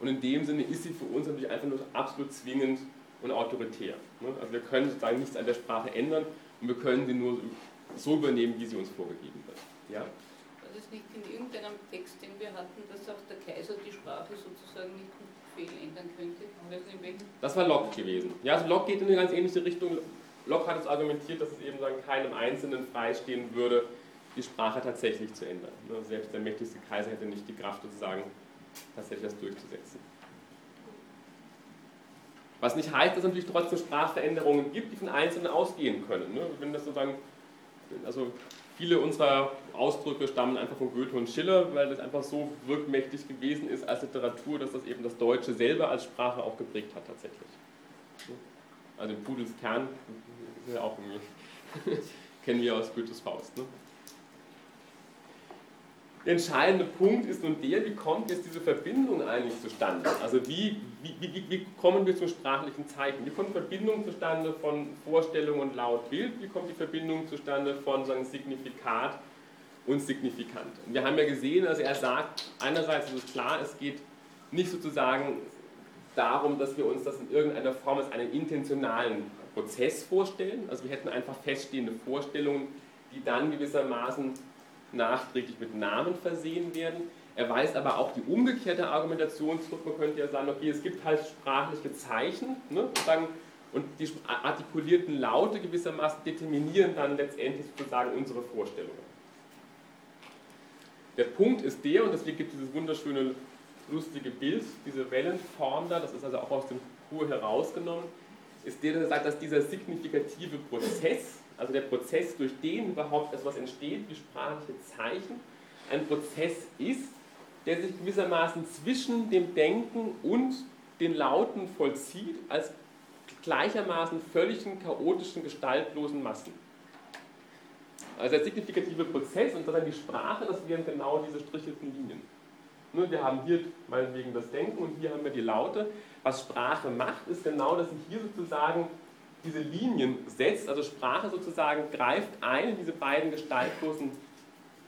Und in dem Sinne ist sie für uns natürlich einfach nur absolut zwingend und autoritär. Ne? Also wir können sozusagen nichts an der Sprache ändern und wir können sie nur so übernehmen, wie sie uns vorgegeben wird. Ja? War das nicht in irgendeinem Text, den wir hatten, dass auch der Kaiser die Sprache sozusagen nicht ändern könnte? Das war Locke gewesen. Ja, also Locke geht in eine ganz ähnliche Richtung. Locke hat es argumentiert, dass es eben sagen, keinem Einzelnen freistehen würde, die Sprache tatsächlich zu ändern. Ne? Selbst der mächtigste Kaiser hätte nicht die Kraft, sozusagen tatsächlich das durchzusetzen. Was nicht heißt, dass es natürlich trotzdem Sprachveränderungen gibt, die von Einzelnen ausgehen können. Ne? Wenn das sozusagen, also viele unserer Ausdrücke stammen einfach von Goethe und Schiller, weil das einfach so wirkmächtig gewesen ist als Literatur, dass das eben das Deutsche selber als Sprache auch geprägt hat tatsächlich. Also den Pudels Kern ja auch irgendwie, kennen wir aus Goethes Faust. Ne? Der entscheidende Punkt ist nun der, wie kommt jetzt diese Verbindung eigentlich zustande? Also wie, wie, wie, wie kommen wir zum sprachlichen Zeichen? Wie kommt die Verbindung zustande von Vorstellung und Laut-Bild? Wie kommt die Verbindung zustande von sagen, Signifikat und Signifikant? Und wir haben ja gesehen, also er sagt, einerseits ist es klar, es geht nicht sozusagen darum, dass wir uns das in irgendeiner Form als einen intentionalen Prozess vorstellen. Also wir hätten einfach feststehende Vorstellungen, die dann gewissermaßen nachträglich mit Namen versehen werden. Er weist aber auch die umgekehrte Argumentation zurück. Man könnte ja sagen, okay, es gibt halt sprachliche Zeichen ne, und die artikulierten Laute gewissermaßen determinieren dann letztendlich sozusagen unsere Vorstellungen. Der Punkt ist der, und deswegen gibt es dieses wunderschöne, lustige Bild, diese Wellenform da, das ist also auch aus dem Kur herausgenommen, ist der, der sagt, dass dieser signifikative Prozess, also der Prozess, durch den überhaupt etwas entsteht, wie sprachliche Zeichen, ein Prozess ist, der sich gewissermaßen zwischen dem Denken und den Lauten vollzieht, als gleichermaßen völligen, chaotischen, gestaltlosen Massen. Also der signifikative Prozess und dann die Sprache, das wären genau diese strichelten Linien. Nur wir haben hier meinetwegen das Denken und hier haben wir die Laute. Was Sprache macht, ist genau, dass sie hier sozusagen diese Linien setzt, also Sprache sozusagen greift ein in diese beiden gestaltlosen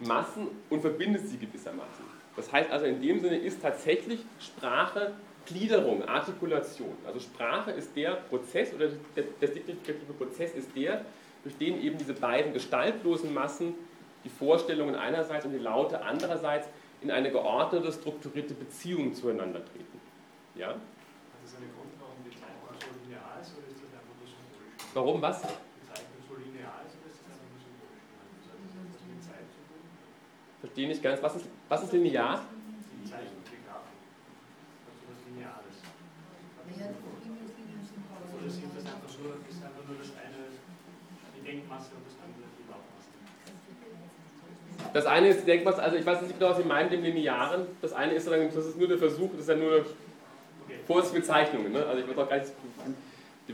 Massen und verbindet sie gewissermaßen. Das heißt also in dem Sinne ist tatsächlich Sprache Gliederung, Artikulation. Also Sprache ist der Prozess oder der, signifikative Prozess ist der, durch den eben diese beiden gestaltlosen Massen, die Vorstellungen einerseits und die Laute andererseits, in eine geordnete, strukturierte Beziehung zueinander treten. Ja? Warum was? Verstehe nicht ganz. Was ist, was ist linear? Das eine ist die Denkmasse, also ich weiß nicht genau, was Sie meinen, dem Linearen. Das eine ist, das ist nur der Versuch, das ist ja nur eine Vorsitzbezeichnung. Ne? Also ich würde auch gar nicht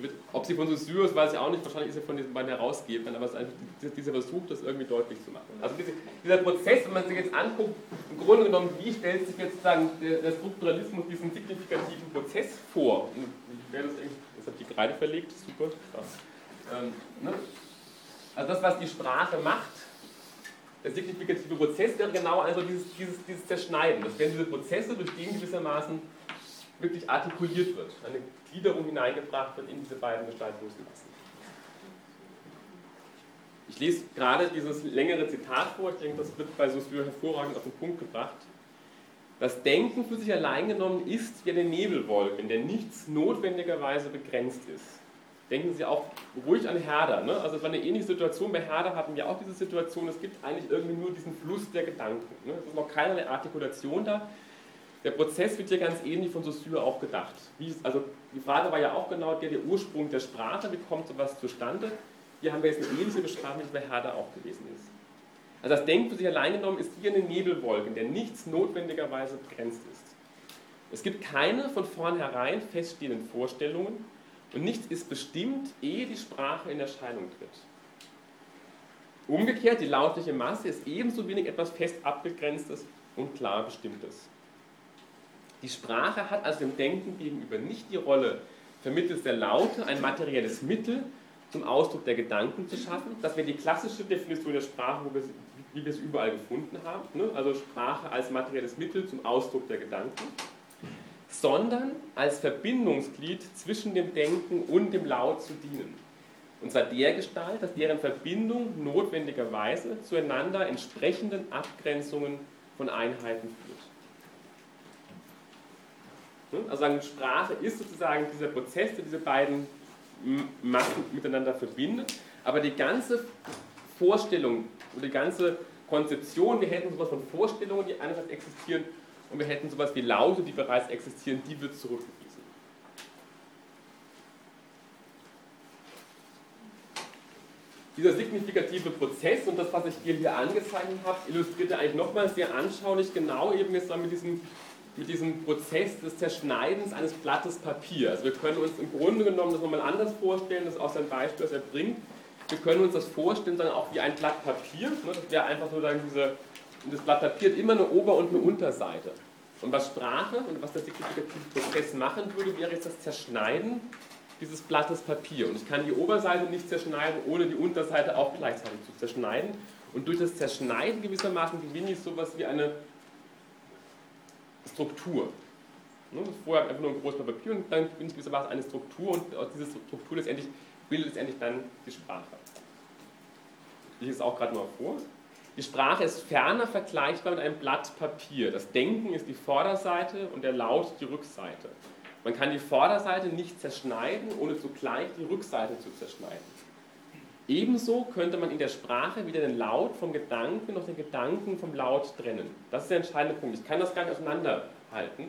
wird, ob sie von Saussure ist, weiß ich auch nicht. Wahrscheinlich ist sie von diesen beiden Herausgebern, aber es ist einfach dieser Versuch, das irgendwie deutlich zu machen. Also dieser Prozess, wenn man sich jetzt anguckt, im Grunde genommen, wie stellt sich jetzt sozusagen der, der Strukturalismus diesen signifikativen Prozess vor? Wer das irgendwie, jetzt habe ich die Kreide verlegt, super. Ähm, ne? Also das, was die Sprache macht, der signifikative Prozess wäre genau also dieses, dieses, dieses Zerschneiden. Das wären diese Prozesse, durch die gewissermaßen wirklich artikuliert wird, eine Gliederung hineingebracht wird in diese beiden Gestaltungsmassen. Ich lese gerade dieses längere Zitat vor, ich denke, das wird bei Saussure hervorragend auf den Punkt gebracht. Das Denken für sich allein genommen ist wie eine Nebelwolke, in der nichts notwendigerweise begrenzt ist. Denken Sie auch ruhig an Herder. Ne? Also es war eine ähnliche Situation. Bei Herder hatten wir auch diese Situation, es gibt eigentlich irgendwie nur diesen Fluss der Gedanken. Ne? Es ist noch keinerlei Artikulation da. Der Prozess wird hier ganz ähnlich von Saussure auch gedacht. Wie, also die Frage war ja auch genau der, der Ursprung der Sprache, wie kommt sowas zustande? Hier haben wir jetzt eine ähnliche Beschreibung, wie bei Herder auch gewesen ist. Also das Denken für sich allein genommen ist wie eine Nebelwolke, in der nichts notwendigerweise begrenzt ist. Es gibt keine von vornherein feststehenden Vorstellungen und nichts ist bestimmt, ehe die Sprache in Erscheinung tritt. Umgekehrt, die lautliche Masse ist ebenso wenig etwas fest abgegrenztes und klar bestimmtes. Die Sprache hat also dem Denken gegenüber nicht die Rolle, vermittels der Laute ein materielles Mittel zum Ausdruck der Gedanken zu schaffen. Das wäre die klassische Definition der Sprache, wie wir es überall gefunden haben. Ne? Also Sprache als materielles Mittel zum Ausdruck der Gedanken. Sondern als Verbindungsglied zwischen dem Denken und dem Laut zu dienen. Und zwar der Gestalt, dass deren Verbindung notwendigerweise zueinander entsprechenden Abgrenzungen von Einheiten führt. Ne? Also sagen, Sprache ist sozusagen dieser Prozess, der diese beiden Massen miteinander verbindet. Aber die ganze Vorstellung oder die ganze Konzeption, wir hätten sowas von Vorstellungen, die einerseits existieren, und wir hätten sowas wie Laute, die bereits existieren, die wird zurückgewiesen. Dieser signifikative Prozess und das, was ich dir hier angezeichnet habe, illustriert eigentlich nochmal sehr anschaulich genau eben jetzt mit diesem mit diesem Prozess des Zerschneidens eines Blattes Papier. Also wir können uns im Grunde genommen das nochmal anders vorstellen, das ist auch sein Beispiel, das er bringt. Wir können uns das vorstellen, sondern auch wie ein Blatt Papier. Ne? Das wäre einfach so diese, das Blatt Papier hat immer eine Ober- und eine Unterseite. Und was Sprache und was der signifikative Prozess machen würde, wäre jetzt das Zerschneiden dieses Blattes Papier. Und ich kann die Oberseite nicht zerschneiden, ohne die Unterseite auch gleichzeitig zu zerschneiden. Und durch das Zerschneiden gewissermaßen gewinne ich sowas wie eine Struktur. Ne, vorher einfach nur ein großes Papier und dann bin ich gewissermaßen eine Struktur und aus dieser Struktur letztendlich bildet letztendlich dann die Sprache. Ich lese es auch gerade mal vor. Die Sprache ist ferner vergleichbar mit einem Blatt Papier. Das Denken ist die Vorderseite und der Laut die Rückseite. Man kann die Vorderseite nicht zerschneiden, ohne zugleich die Rückseite zu zerschneiden. Ebenso könnte man in der Sprache weder den Laut vom Gedanken noch den Gedanken vom Laut trennen. Das ist der entscheidende Punkt. Ich kann das gar nicht auseinanderhalten.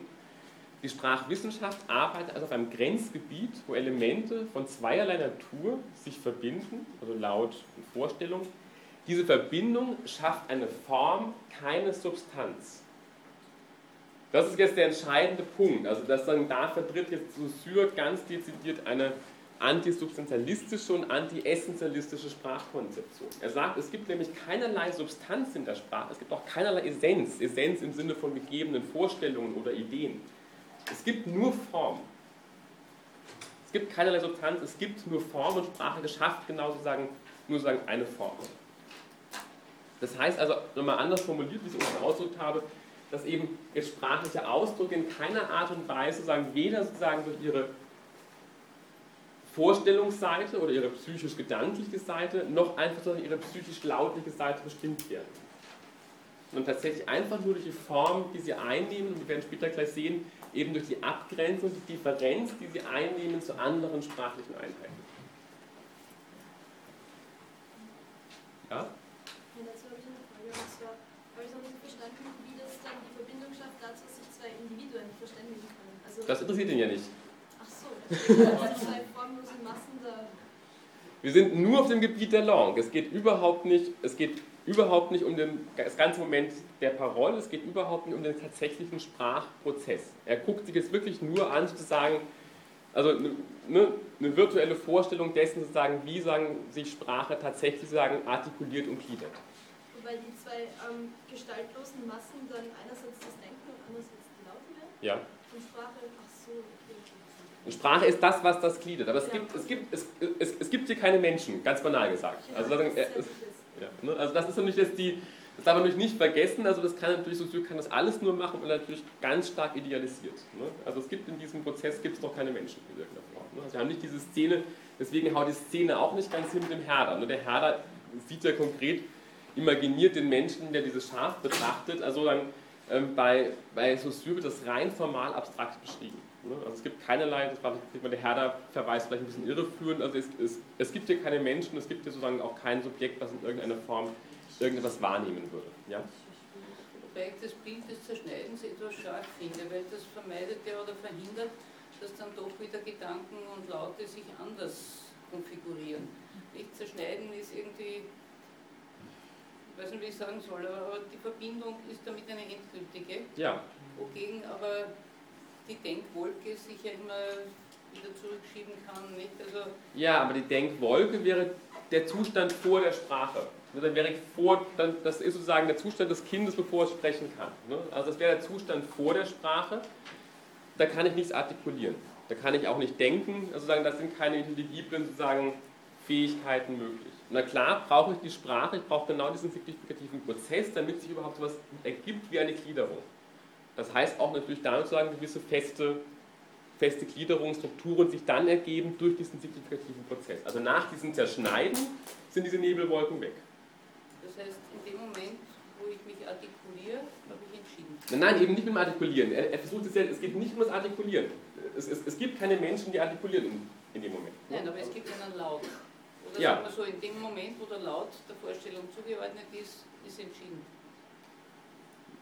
Die Sprachwissenschaft arbeitet also auf einem Grenzgebiet, wo Elemente von zweierlei Natur sich verbinden, also Laut und Vorstellung. Diese Verbindung schafft eine Form, keine Substanz. Das ist jetzt der entscheidende Punkt. Also das sagen, da vertritt jetzt Saussure ganz dezidiert eine antisubstantialistische und antiessentialistische Sprachkonzeption. Er sagt, es gibt nämlich keinerlei Substanz in der Sprache, es gibt auch keinerlei Essenz, Essenz im Sinne von gegebenen Vorstellungen oder Ideen. Es gibt nur Form. Es gibt keinerlei Substanz, es gibt nur Form und Sprache geschafft genau sozusagen nur sagen eine Form. Das heißt also, nochmal anders formuliert, wie ich es unten ausgedrückt habe, dass eben jetzt sprachliche Ausdrücke in keiner Art und Weise sagen, weder sozusagen durch ihre Vorstellungsseite oder ihre psychisch-gedankliche Seite noch einfach durch ihre psychisch-lautliche Seite bestimmt werden. Und tatsächlich einfach nur durch die Form, die sie einnehmen, und wir werden später gleich sehen, eben durch die Abgrenzung, die Differenz, die sie einnehmen zu anderen sprachlichen Einheiten. Ja? Ja, dazu habe ich eine Frage. Und zwar habe ich noch nicht verstanden, wie das dann die Verbindung schafft dazu, dass sich zwei Individuen verständigen können. Also das interessiert ihn ja nicht. Wir sind nur auf dem Gebiet der Langue. Es geht überhaupt nicht, es geht überhaupt nicht um den, das ganze Moment der Parole, es geht überhaupt nicht um den tatsächlichen Sprachprozess. Er guckt sich jetzt wirklich nur an, sozusagen, also eine, ne, eine virtuelle Vorstellung dessen, sozusagen, wie sagen, sich Sprache tatsächlich sagen, artikuliert und gliedert. Wobei die zwei ähm, gestaltlosen Massen dann einerseits das Denken und andererseits die Laute werden? Ja. Und Sprache, und Sprache ist das, was das gliedert. Aber es gibt, es gibt, es, es, es gibt hier keine Menschen, ganz banal gesagt. Also, das, äh, ja, ne? also das ist nämlich jetzt die, Das darf man natürlich nicht vergessen, also das kann natürlich, Saussure kann das alles nur machen und natürlich ganz stark idealisiert. Ne? Also es gibt in diesem Prozess gibt es noch keine Menschen in irgendeiner Form. Ne? Also wir haben nicht diese Szene, deswegen haut die Szene auch nicht ganz hin mit dem Herder. Ne? Der Herder sieht ja konkret, imaginiert den Menschen, der dieses Schaf betrachtet, also dann ähm, bei, bei Saussure wird das rein formal abstrakt beschrieben. Ne? Also es gibt keinerlei, das war der Herder Verweis vielleicht ein bisschen irreführend, also es, es, es gibt hier keine Menschen, es gibt hier sozusagen auch kein Subjekt, was in irgendeiner Form irgendetwas wahrnehmen würde. Ja? Wobei ich das Bild des Zerschneidens etwas scharf finde, weil das vermeidet ja oder verhindert, dass dann doch wieder Gedanken und Laute sich anders konfigurieren. Nicht zerschneiden ist irgendwie, ich weiß nicht, wie ich sagen soll, aber die Verbindung ist damit eine endgültige. Ja. Wogegen aber die Denkwolke sich ja immer wieder zurückschieben kann. Nicht? Also ja, aber die Denkwolke wäre der Zustand vor der Sprache. Ne, dann wäre vor, dann, das ist sozusagen der Zustand des Kindes, bevor es sprechen kann. Ne? Also das wäre der Zustand vor der Sprache. Da kann ich nichts artikulieren. Da kann ich auch nicht denken. Also sagen, da sind keine intelligiblen sozusagen Fähigkeiten möglich. Na klar, brauche ich die Sprache, ich brauche genau diesen signifikativen Prozess, damit sich überhaupt so etwas ergibt wie eine Gliederung. Das heißt auch natürlich damit sozusagen gewisse feste, feste Gliederungsstrukturen sich dann ergeben durch diesen signifikativen Prozess. Also nach diesem Zerschneiden sind diese Nebelwolken weg. Das heißt, in dem Moment, wo ich mich artikuliere, habe ich entschieden. Nein, nein, eben nicht mit dem Artikulieren. Er, er versucht es ja, es geht nicht um das Artikulieren. Es, es, es gibt keine Menschen, die artikulieren in, in dem Moment. Nein, aber es gibt einen Laut. Oder ja. sagen wir so, in dem Moment, wo der Laut der Vorstellung zugeordnet ist, ist entschieden.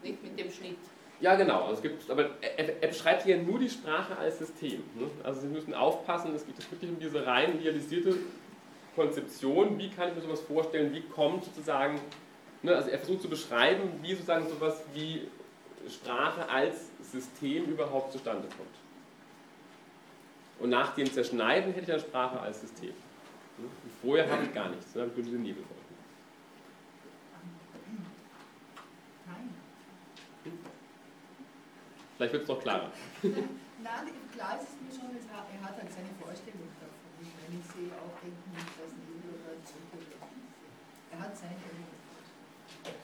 Nicht mit dem Schnitt. Ja, genau. Also es gibt, aber er, beschreibt hier nur die Sprache als System. Ne? Also Sie müssen aufpassen, es geht wirklich um diese rein idealisierte Konzeption, wie kann ich mir sowas vorstellen, wie kommt sozusagen, ne, also er versucht zu beschreiben, wie sozusagen sowas wie Sprache als System überhaupt zustande kommt. Und nach dem Zerschneiden hätte ich eine Sprache als System. Und vorher habe ich gar nichts, dann habe ich nur diese Nebelwolken. Vielleicht wird es noch klarer. Nein, klar ist es mir schon, er hat halt seine Vorstellung wenn ich sehe, auch denken, dass Nebel oder Zirkel. Er hat seine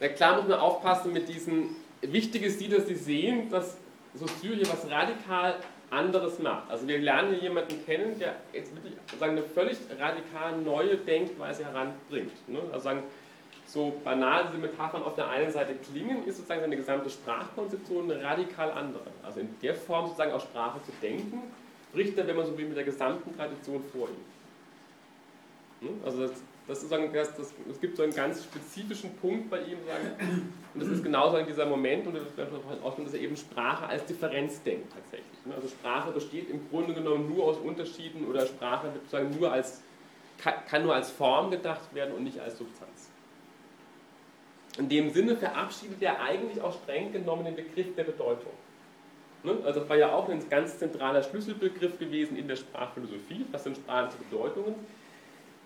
Na klar muss man aufpassen mit diesen. Wichtig ist die, dass Sie sehen, dass Saussure hier was radikal anderes macht. Also wir lernen hier jemanden kennen, der jetzt wirklich sagen, eine völlig radikal neue Denkweise heranbringt. Ne? Also sagen, so banal diese Metaphern auf der einen Seite klingen, ist sozusagen seine gesamte Sprachkonzeption eine radikal andere. Also in der Form sozusagen auch Sprache zu denken, bricht er, wenn man so will, mit der gesamten Tradition vor ihm. Hm? Also das, das sozusagen, das, das, es gibt so einen ganz spezifischen Punkt bei ihm, sagen, und das ist genauso in dieser Moment, und das wird ausgehen, dass er eben Sprache als Differenz denkt tatsächlich. Ne? Also Sprache besteht im Grunde genommen nur aus Unterschieden oder Sprache sozusagen nur als, kann nur als Form gedacht werden und nicht als Substanz. In dem Sinne verabschiedet er eigentlich auch streng genommen den Begriff der Bedeutung. Ne? Also das war ja auch ein ganz zentraler Schlüsselbegriff gewesen in der Sprachphilosophie. Was sind sprachliche Bedeutungen?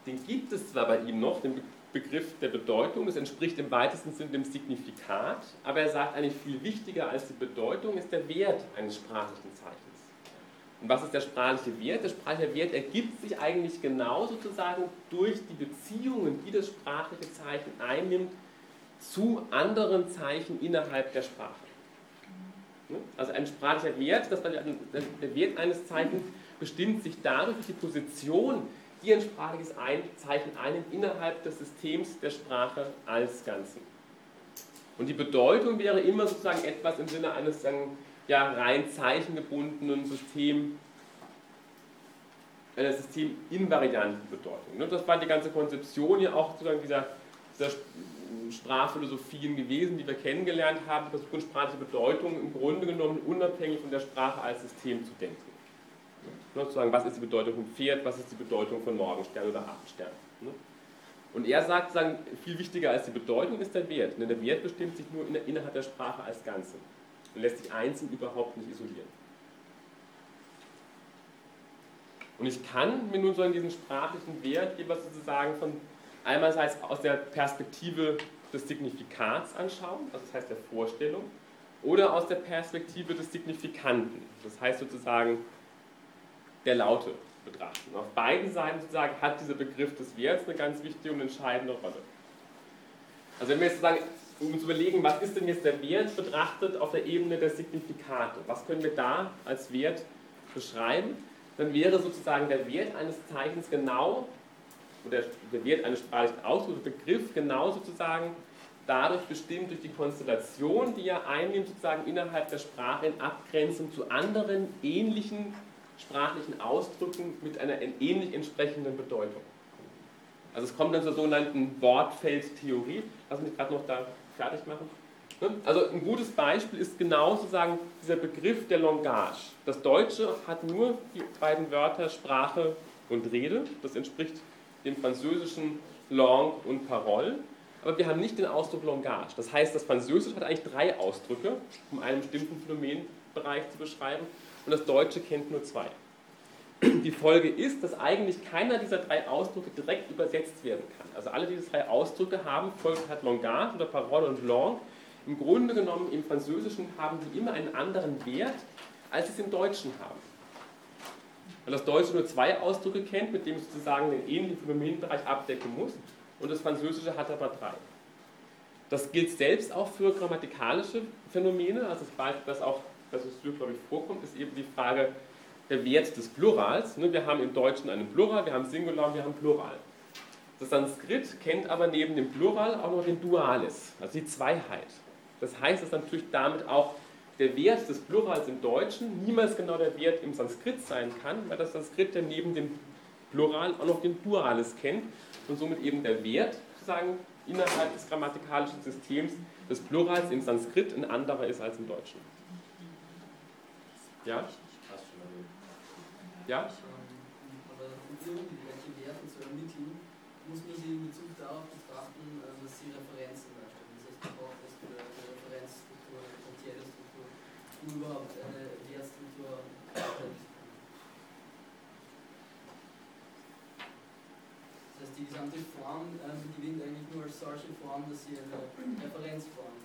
Den gibt es zwar bei ihm noch, den Begriff der Bedeutung, das entspricht im weitesten Sinne dem Signifikat, aber er sagt eigentlich viel wichtiger als die Bedeutung ist der Wert eines sprachlichen Zeichens. Und was ist der sprachliche Wert? Der sprachliche Wert ergibt sich eigentlich genau sozusagen durch die Beziehungen, die das sprachliche Zeichen einnimmt, zu anderen Zeichen innerhalb der Sprache. Ne? Also ein sprachlicher Wert, das der Wert eines Zeichens, bestimmt sich dadurch, die Position, die ein sprachliches Zeichen einnimmt, innerhalb des Systems der Sprache als Ganzen. Und die Bedeutung wäre immer sozusagen etwas im Sinne eines sagen, ja, rein zeichengebundenen System, einer systeminvarianten Bedeutung. Ne? Das war die ganze Konzeption ja auch sozusagen dieser, dieser Sprachphilosophien gewesen, die wir kennengelernt haben, versuchen sprachliche Bedeutung im Grunde genommen unabhängig von der Sprache als System zu denken. Ne, sozusagen, was ist die Bedeutung von Pferd, was ist die Bedeutung von Morgenstern oder Abendstern. Ne? Und er sagt, sagen, viel wichtiger als die Bedeutung ist der Wert. Denn der Wert bestimmt sich nur innerhalb der Sprache als Ganze und lässt sich einzeln überhaupt nicht isolieren. Und ich kann mir nun so an diesen sprachlichen Wert jeweils sozusagen von einerseits aus der Perspektive des Signifikats anschauen, also das heißt der Vorstellung, oder aus der Perspektive des Signifikanten, das heißt sozusagen der Laute betrachten. auf beiden Seiten sozusagen hat dieser Begriff des Werts eine ganz wichtige und entscheidende Rolle. Also wenn wir jetzt sagen, um zu überlegen, was ist denn jetzt der Wert betrachtet auf der Ebene der Signifikate? Was können wir da als Wert beschreiben? Dann wäre sozusagen der Wert eines Zeichens genau, oder der Wert eines sprachlichen Ausdrucks, der Begriff genau sozusagen dadurch bestimmt durch die Konstellation, die er einnimmt, sozusagen innerhalb der Sprache in Abgrenzung zu anderen ähnlichen sprachlichen Ausdrücken mit einer ähnlich entsprechenden Bedeutung. Also es kommt dann zur sogenannten Wortfeldtheorie. Lass mich gerade noch da fertig machen. Ne? Also ein gutes Beispiel ist genau sozusagen dieser Begriff der Langage. Das Deutsche hat nur die beiden Wörter Sprache und Rede. Das entspricht dem französischen Langue und Parole. Aber wir haben nicht den Ausdruck Langage. Das heißt, das Französische hat eigentlich drei Ausdrücke, um einen bestimmten Phänomenbereich zu beschreiben. Und das Deutsche kennt nur zwei. Die Folge ist, dass eigentlich keiner dieser drei Ausdrücke direkt übersetzt werden kann. Also alle diese drei Ausdrücke haben, Volk hat Langage oder Parole und Langue. Im Grunde genommen im Französischen haben die immer einen anderen Wert, als sie es im Deutschen haben. Weil das Deutsche nur zwei Ausdrücke kennt, mit denen es sozusagen den ähnlichen Phänomenbereich abdecken muss, und das Französische hat aber drei. Das gilt selbst auch für grammatikalische Phänomene, also das Beispiel, das auch das es glaube ich, vorkommt, ist eben die Frage der Wert des Plurals. Ne, wir haben im Deutschen einen Plural, wir haben Singular, wir haben Plural. Das Sanskrit kennt aber neben dem Plural auch noch den Dualis, also die Zweiheit. Das heißt, dass natürlich damit auch der Wert des Plurals im Deutschen niemals genau der Wert im Sanskrit sein kann, weil das Sanskrit ja neben dem Plural auch noch den Dualis kennt und somit eben der Wert sozusagen innerhalb des grammatikalischen Systems des Plurals im Sanskrit ein anderer ist als im Deutschen. Ja? Ja? Aber um irgendwelche Werte zu ermitteln, muss man sie in Bezug darauf betrachten, dass sie Referenzen darstellen. Das heißt, man braucht erst eine Referenzstruktur, eine potenzielle Struktur, um überhaupt eine Wertstruktur Das heißt, die gesamte Form äh, gewinnt eigentlich nur als solche Form, dass sie eine Referenzform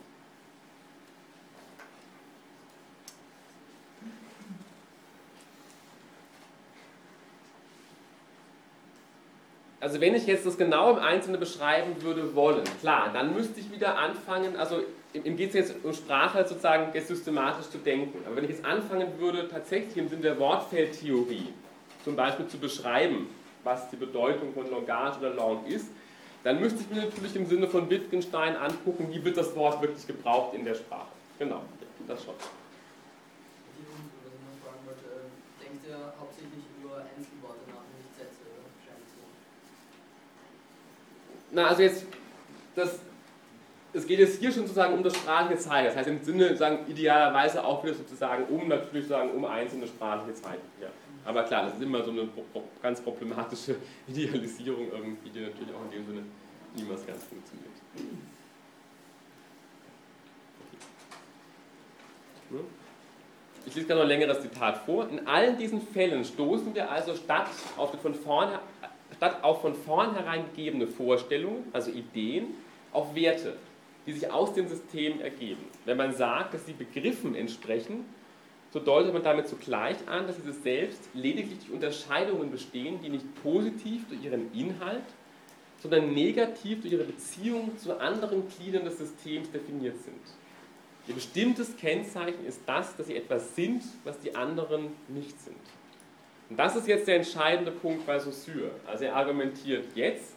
also wenn ich jetzt das genau im Einzelnen beschreiben würde wollen, klar, dann müsste ich wieder anfangen, also im geht es jetzt um Sprache sozusagen jetzt systematisch zu denken. Aber wenn ich jetzt anfangen würde, tatsächlich im Sinne der Wortfeldtheorie zum Beispiel zu beschreiben, was die Bedeutung von Langage oder Lang ist, dann müsste ich mir natürlich im Sinne von Wittgenstein angucken, wie wird das Wort wirklich gebraucht in der Sprache. Genau, das schon. Denkt ihr hauptsächlich über Einzelworte nach? na, also jetzt, das, es geht jetzt hier schon sozusagen um das sprachliche Zeichen. Das heißt im Sinne, sagen, idealerweise auch wieder sozusagen um, natürlich sagen, um einzelne sprachliche Zeichen. Ja. Aber klar, das ist immer so eine ganz problematische Idealisierung irgendwie, die natürlich auch in dem Sinne niemals ganz funktioniert. Okay. Ich lese gerade noch ein längeres Zitat vor. In allen diesen Fällen stoßen wir also statt auf von vorne statt auf von vornherein gegebene Vorstellungen, also Ideen, auf Werte, die sich aus dem System ergeben. Wenn man sagt, dass sie Begriffen entsprechen, so deutet man damit zugleich an, dass diese selbst lediglich durch Unterscheidungen bestehen, die nicht positiv durch ihren Inhalt, sondern negativ durch ihre Beziehung zu anderen Gliedern des Systems definiert sind. Ihr bestimmtes Kennzeichen ist das, dass sie etwas sind, was die anderen nicht sind. Und das ist jetzt der entscheidende Punkt bei Saussure. Also er argumentiert jetzt,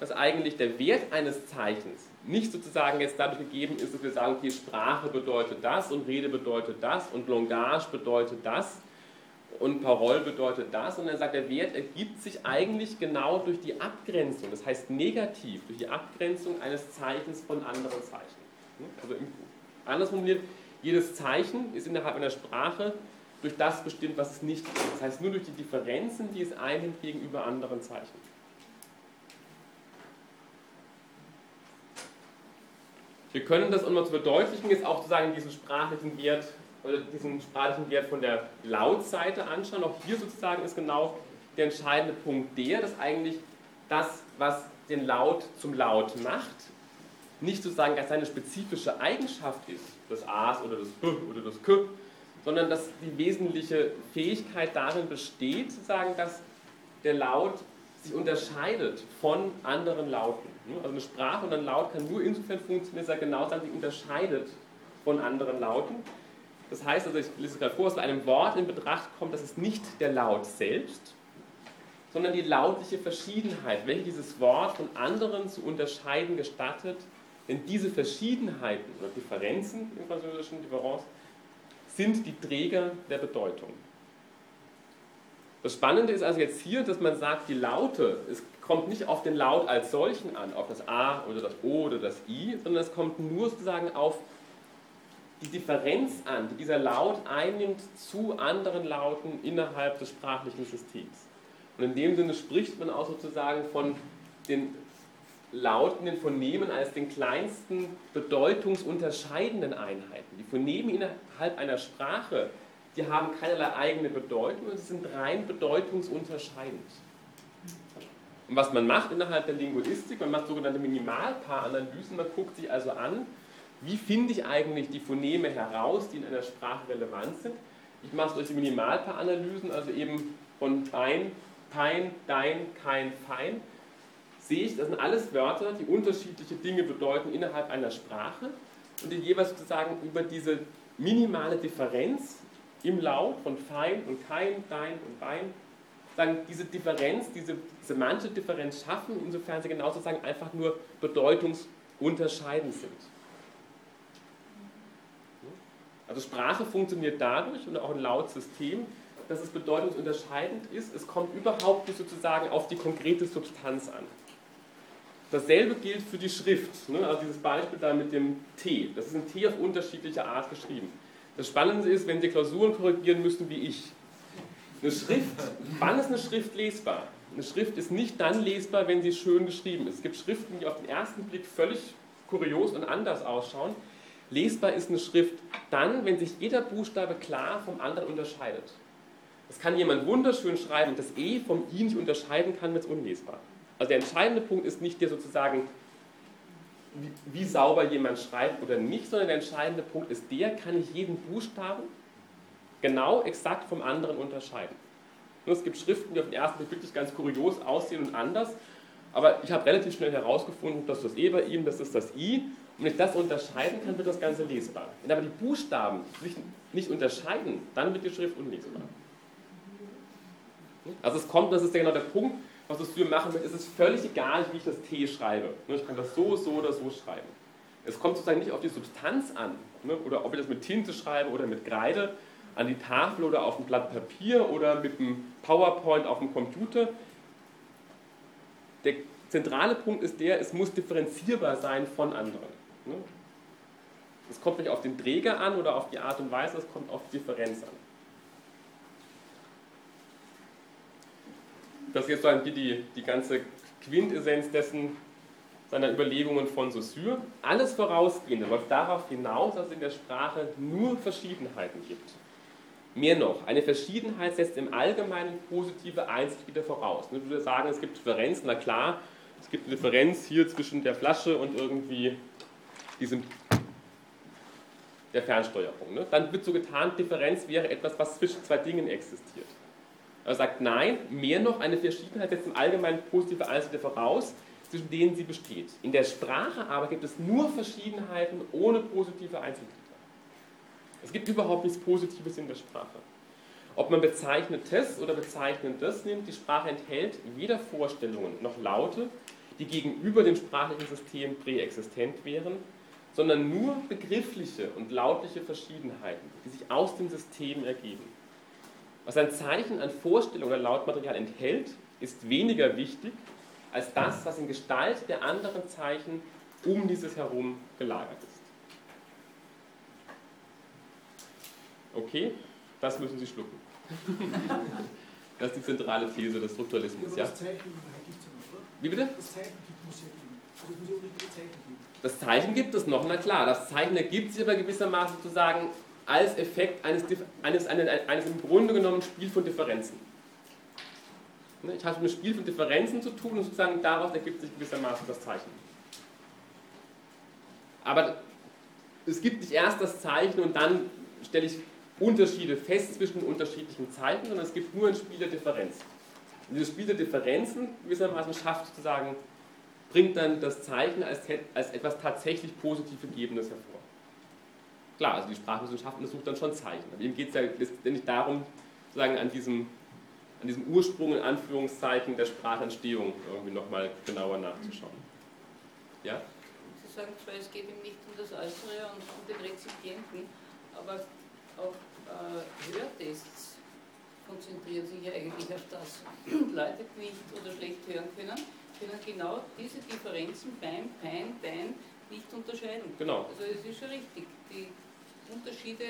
dass eigentlich der Wert eines Zeichens nicht sozusagen jetzt dadurch gegeben ist, dass wir sagen, okay, Sprache bedeutet das und Rede bedeutet das und Langage bedeutet das und Parole bedeutet das, sondern er sagt, der Wert ergibt sich eigentlich genau durch die Abgrenzung, das heißt negativ, durch die Abgrenzung eines Zeichens von anderen Zeichen. Also anders formuliert, jedes Zeichen ist innerhalb einer Sprache durch das bestimmt, was es nicht ist. Das heißt, nur durch die Differenzen, die es einnimmt gegenüber anderen Zeichen. Wir können das, um mal zu verdeutlichen, jetzt auch sozusagen diesen sprachlichen Wert oder diesen sprachlichen Wert von der Lautseite anschauen. Auch hier sozusagen ist genau der entscheidende Punkt der, dass eigentlich das, was den Laut zum Laut macht, nicht sozusagen als seine spezifische Eigenschaft ist, das A's oder das B oder das K, sondern dass die wesentliche Fähigkeit darin besteht, zu sagen, dass der Laut sich unterscheidet von anderen Lauten. Also eine Sprache und ein Laut kann nur insofern funktionieren, dass er genau sich unterscheidet von anderen Lauten. Das heißt also, ich lese gerade vor, dass bei einem Wort in Betracht kommt, dass es nicht der Laut selbst, sondern die lautliche Verschiedenheit, welche dieses Wort von anderen zu unterscheiden gestattet, denn diese Verschiedenheiten oder Differenzen im französischen Difference sind die Träger der Bedeutung. Das Spannende ist also jetzt hier, dass man sagt, die Laute, es kommt nicht auf den Laut als solchen an, auf das A oder das O oder das I, sondern es kommt nur sozusagen auf die Differenz an, die dieser Laut einnimmt zu anderen Lauten innerhalb des sprachlichen Systems. Und in dem Sinne spricht man auch sozusagen von den Lauten, den Phonemen als den kleinsten bedeutungsunterscheidenden Einheiten. Die Phoneme innerhalb einer Sprache, die haben keinerlei eigene Bedeutung sie sind rein bedeutungsunterscheidend. Und was man macht innerhalb der Linguistik, man macht sogenannte Minimalpaaranalysen, man guckt sich also an, wie finde ich eigentlich die Phoneme heraus, die in einer Sprache relevant sind. Ich mache solche Minimalpaaranalysen, also eben von Bein, Pein, Dein, Kein, Fein sehe ich, das sind alles Wörter, die unterschiedliche Dinge bedeuten innerhalb einer Sprache und die jeweils sozusagen über diese minimale Differenz im Laut von fein und kein, dein und bein, sagen, diese Differenz, diese semantische Differenz schaffen, insofern sie genau sozusagen einfach nur bedeutungsunterscheidend sind. Also Sprache funktioniert dadurch und auch ein Lautsystem, dass es bedeutungsunterscheidend ist. Es kommt überhaupt nicht sozusagen auf die konkrete Substanz an. Dasselbe gilt für die Schrift. Ne? Also dieses Beispiel da mit dem T. Das ist ein T auf unterschiedliche Art geschrieben. Das Spannende ist, wenn Sie Klausuren korrigieren müssen wie ich. Eine Schrift, wann ist eine Schrift lesbar? Eine Schrift ist nicht dann lesbar, wenn sie schön geschrieben ist. Es gibt Schriften, die auf den ersten Blick völlig kurios und anders ausschauen. Lesbar ist eine Schrift dann, wenn sich jeder Buchstabe klar vom anderen unterscheidet. Das kann jemand wunderschön schreiben das E vom I nicht unterscheiden kann, wird es unlesbar. Also der entscheidende Punkt ist nicht der sozusagen, wie, wie, sauber jemand schreibt oder nicht, sondern der entscheidende Punkt ist der, kann ich jeden Buchstaben genau exakt vom anderen unterscheiden. Nur es gibt Schriften, die auf den ersten Blick wirklich ganz kurios aussehen und anders, aber ich habe relativ schnell herausgefunden, dass das E bei ihm, das ist das I. Und wenn ich das unterscheiden kann, wird das Ganze lesbar. Wenn aber die Buchstaben sich nicht unterscheiden, dann wird die Schrift unlesbar. Also es kommt, das ist ja genau der Punkt, was das Syrian machen will, ist es völlig egal, wie ich das T schreibe. Ne, ich kann das so, so oder so schreiben. Es kommt sozusagen nicht auf die Substanz an, ne, oder ob ich das mit Tinte schreibe oder mit Kreide, an die Tafel oder auf ein Blatt Papier oder mit einem PowerPoint auf dem Computer. Der zentrale Punkt ist der, es muss differenzierbar sein von anderen. Ne. Es kommt nicht auf den Träger an oder auf die Art und Weise, es kommt auf die Differenz an. Das ist jetzt so die, die, die ganze Quintessenz dessen, seiner Überlegungen von Saussure. Alles Vorausgehende läuft darauf hinaus, dass es in der Sprache nur Verschiedenheiten gibt. Mehr noch, eine Verschiedenheit setzt im Allgemeinen positive Einzelglieder voraus. Ich würde sagen, es gibt Differenzen, na klar, es gibt eine Differenz hier zwischen der Flasche und irgendwie diesem der Fernsteuerung. Ne? Dann wird so getan, Differenz wäre etwas, was zwischen zwei Dingen existiert. Er sagt nein, mehr noch, eine Verschiedenheit setzt im Allgemeinen positive Einzelne voraus, zwischen denen sie besteht. In der Sprache aber gibt es nur Verschiedenheiten ohne positive Einzelglieder. Es gibt überhaupt nichts Positives in der Sprache. Ob man Bezeichnetes oder Bezeichnendes nimmt, die Sprache enthält weder Vorstellungen noch Laute, die gegenüber dem sprachlichen System präexistent wären, sondern nur begriffliche und lautliche Verschiedenheiten, die sich aus dem System ergeben. Was ein Zeichen an Vorstellung oder Lautmaterial enthält, ist weniger wichtig als das, was in Gestalt der anderen Zeichen um dieses herum gelagert ist. Okay, das müssen Sie schlucken. Das ist die zentrale These des Strukturalismus. Ja, das Zeichen Wie bitte? Das Zeichen muss ja geben. Also es muss ja Zeichen geben. Das Zeichen gibt es noch, na klar. Das Zeichen ergibt sich aber gewissermaßen sozusagen als Effekt eines, eines, eines, eines im Grunde genommen Spiel von Differenzen. Ne, ich habe mit einem Spiel von Differenzen zu tun und sozusagen daraus ergibt sich gewissermaßen das Zeichen. Aber es gibt nicht erst das Zeichen und dann stelle ich Unterschiede fest zwischen unterschiedlichen Zeichen, sondern es gibt nur ein Spiel der Differenz. Und dieses Spiel der Differenzen gewissermaßen schafft sozusagen, bringt dann das Zeichen als, als etwas tatsächlich positiv Gegebenes hervor. Klar, also die Sprachwissenschaft untersucht dann schon Zeichen. Aber ihm geht es ja letztendlich darum, sozusagen an diesem, an diesem Ursprung in Anführungszeichen der Sprachentstehung irgendwie nochmal genauer nachzuschauen. Ja? Sie sagen zwar, es geht ihm nicht um das Äußere und um den Rezipienten, aber auch äh, Hörtests konzentrieren sich ja eigentlich auf das. Leute, die nicht oder schlecht hören können, können genau diese Differenzen beim Pein, Bein nicht unterscheiden. Genau. Also es ist schon richtig. Die Unterschiede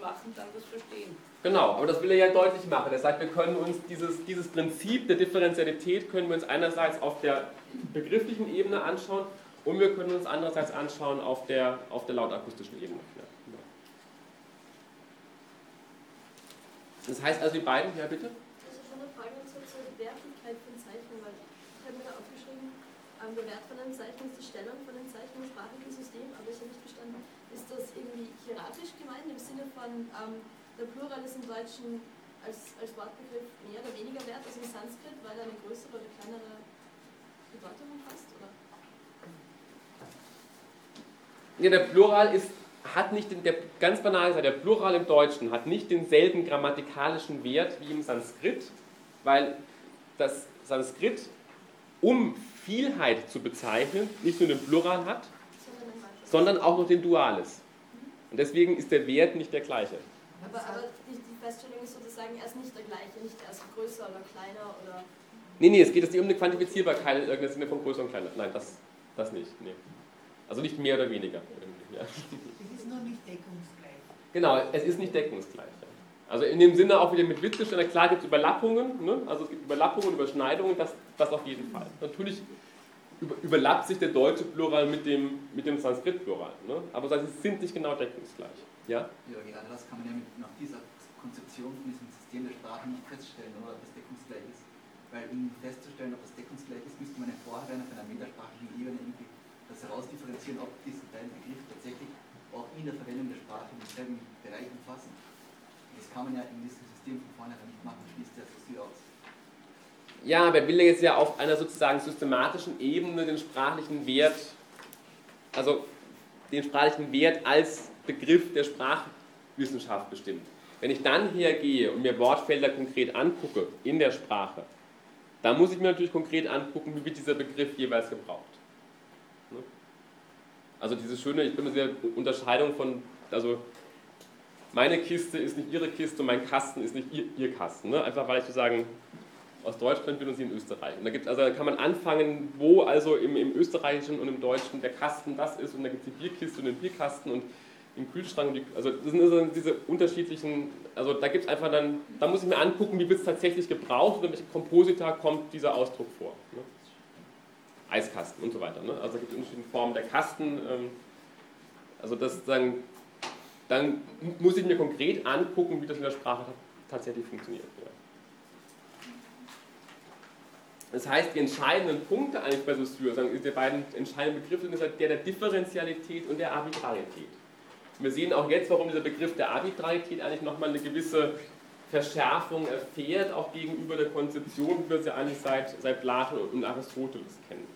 machen dann das Verstehen. Genau, aber das will er ja deutlich machen. Er sagt, wir können uns dieses, dieses Prinzip der Differentialität können wir uns einerseits auf der begrifflichen Ebene anschauen und wir können uns andererseits anschauen auf der, auf der lautakustischen Ebene. Ja. Das heißt also, die beiden, ja bitte? Das ist schon eine Frage zur, Wertigkeit von Zeichen, weil ich habe mir da aufgeschrieben, ähm, der Wert von einem Zeichen ist die Stellung von einem Zeichen im sprachlichen System, aber ich habe nicht verstanden, ist das irgendwie hierarchisch gemeint, im Sinne von ähm, der Plural ist im Deutschen als, als Wortbegriff mehr oder weniger wert als im Sanskrit, weil er eine größere oder kleinere Bedeutung umfasst? Oder? Ja, der Plural ist hat nicht den, der ganz banal gesagt, der Plural im Deutschen hat nicht denselben grammatikalischen Wert wie im Sanskrit, weil das Sanskrit, um Vielheit zu bezeichnen, nicht nur den Plural hat, sondern auch noch den Duales. Und deswegen ist der Wert nicht der gleiche. Aber, aber die, die, Feststellung ist sozusagen, er ist nicht der gleiche, nicht erst größer oder kleiner oder. Nee, nee, es geht jetzt nicht um eine Quantifizierbarkeit in irgendeinem Sinne von größer und kleiner. Nein, das, das nicht. Nee. Also nicht mehr oder weniger. Ja ist noch nicht deckungsgleich. Genau, es ist nicht deckungsgleich. Also in dem Sinne auch wieder mit Wittgensteiner, klar gibt es Überlappungen, ne? also es gibt Überlappungen, Überschneidungen, das, das auf jeden Fall. Natürlich überlappt sich der deutsche Plural mit dem, mit dem Sanskrit-Plural, ne? aber das heißt, sie sind nicht genau deckungsgleich. Ja? ja, das kann man ja mit, nach dieser Konzeption von diesem System der Sprache nicht feststellen, oder, ob das deckungsgleich ist. Weil um festzustellen, ob das deckungsgleich ist, müsste man ja vorher auf einer metasprachlichen Ebene irgendwie das herausdifferenzieren, ob dieser Teil Begriff tatsächlich auch in der Verwendung der Sprache denselben Bereich umfassen. Das kann man ja in diesem System von vornherein nicht machen, schließt ja so viel aus. Ja, aber er will jetzt ja auf einer sozusagen systematischen Ebene den sprachlichen Wert, also den sprachlichen Wert als Begriff der Sprachwissenschaft bestimmen. Wenn ich dann hergehe und mir Wortfelder konkret angucke in der Sprache, dann muss ich mir natürlich konkret angucken, wie wird dieser Begriff jeweils gebraucht. Also diese schöne, ich bin sehr Unterscheidung von, also meine Kiste ist nicht ihre Kiste und mein Kasten ist nicht ihr, ihr Kasten. Ne? Einfach weil ich sozusagen aus Deutschland bin und sie in Österreich. Und da gibt also da kann man anfangen, wo also im, im Österreichischen und im Deutschen der Kasten das ist und da gibt es die Bierkiste und den Bierkasten und den Kühlschrank. Also das sind also diese unterschiedlichen, also da gibt es einfach dann, da muss ich mir angucken, wie wird es tatsächlich gebraucht und in welchem Kompositor kommt dieser Ausdruck vor. Ne? Eiskasten und so weiter. Ne? Also es gibt unterschiedliche Formen der Kasten. Ähm, also das dann, dann muss ich mir konkret angucken, wie das in der Sprache tatsächlich funktioniert. Ja. Das heißt, die entscheidenden Punkte eigentlich bei Saussure, die beiden entscheidenden Begriffe sind halt der der Differentialität und der Arbitrarität. wir sehen auch jetzt, warum dieser Begriff der Arbitrarität eigentlich nochmal eine gewisse Verschärfung erfährt, auch gegenüber der Konzeption, wie wir sie eigentlich seit, seit Platon und Aristoteles kennen.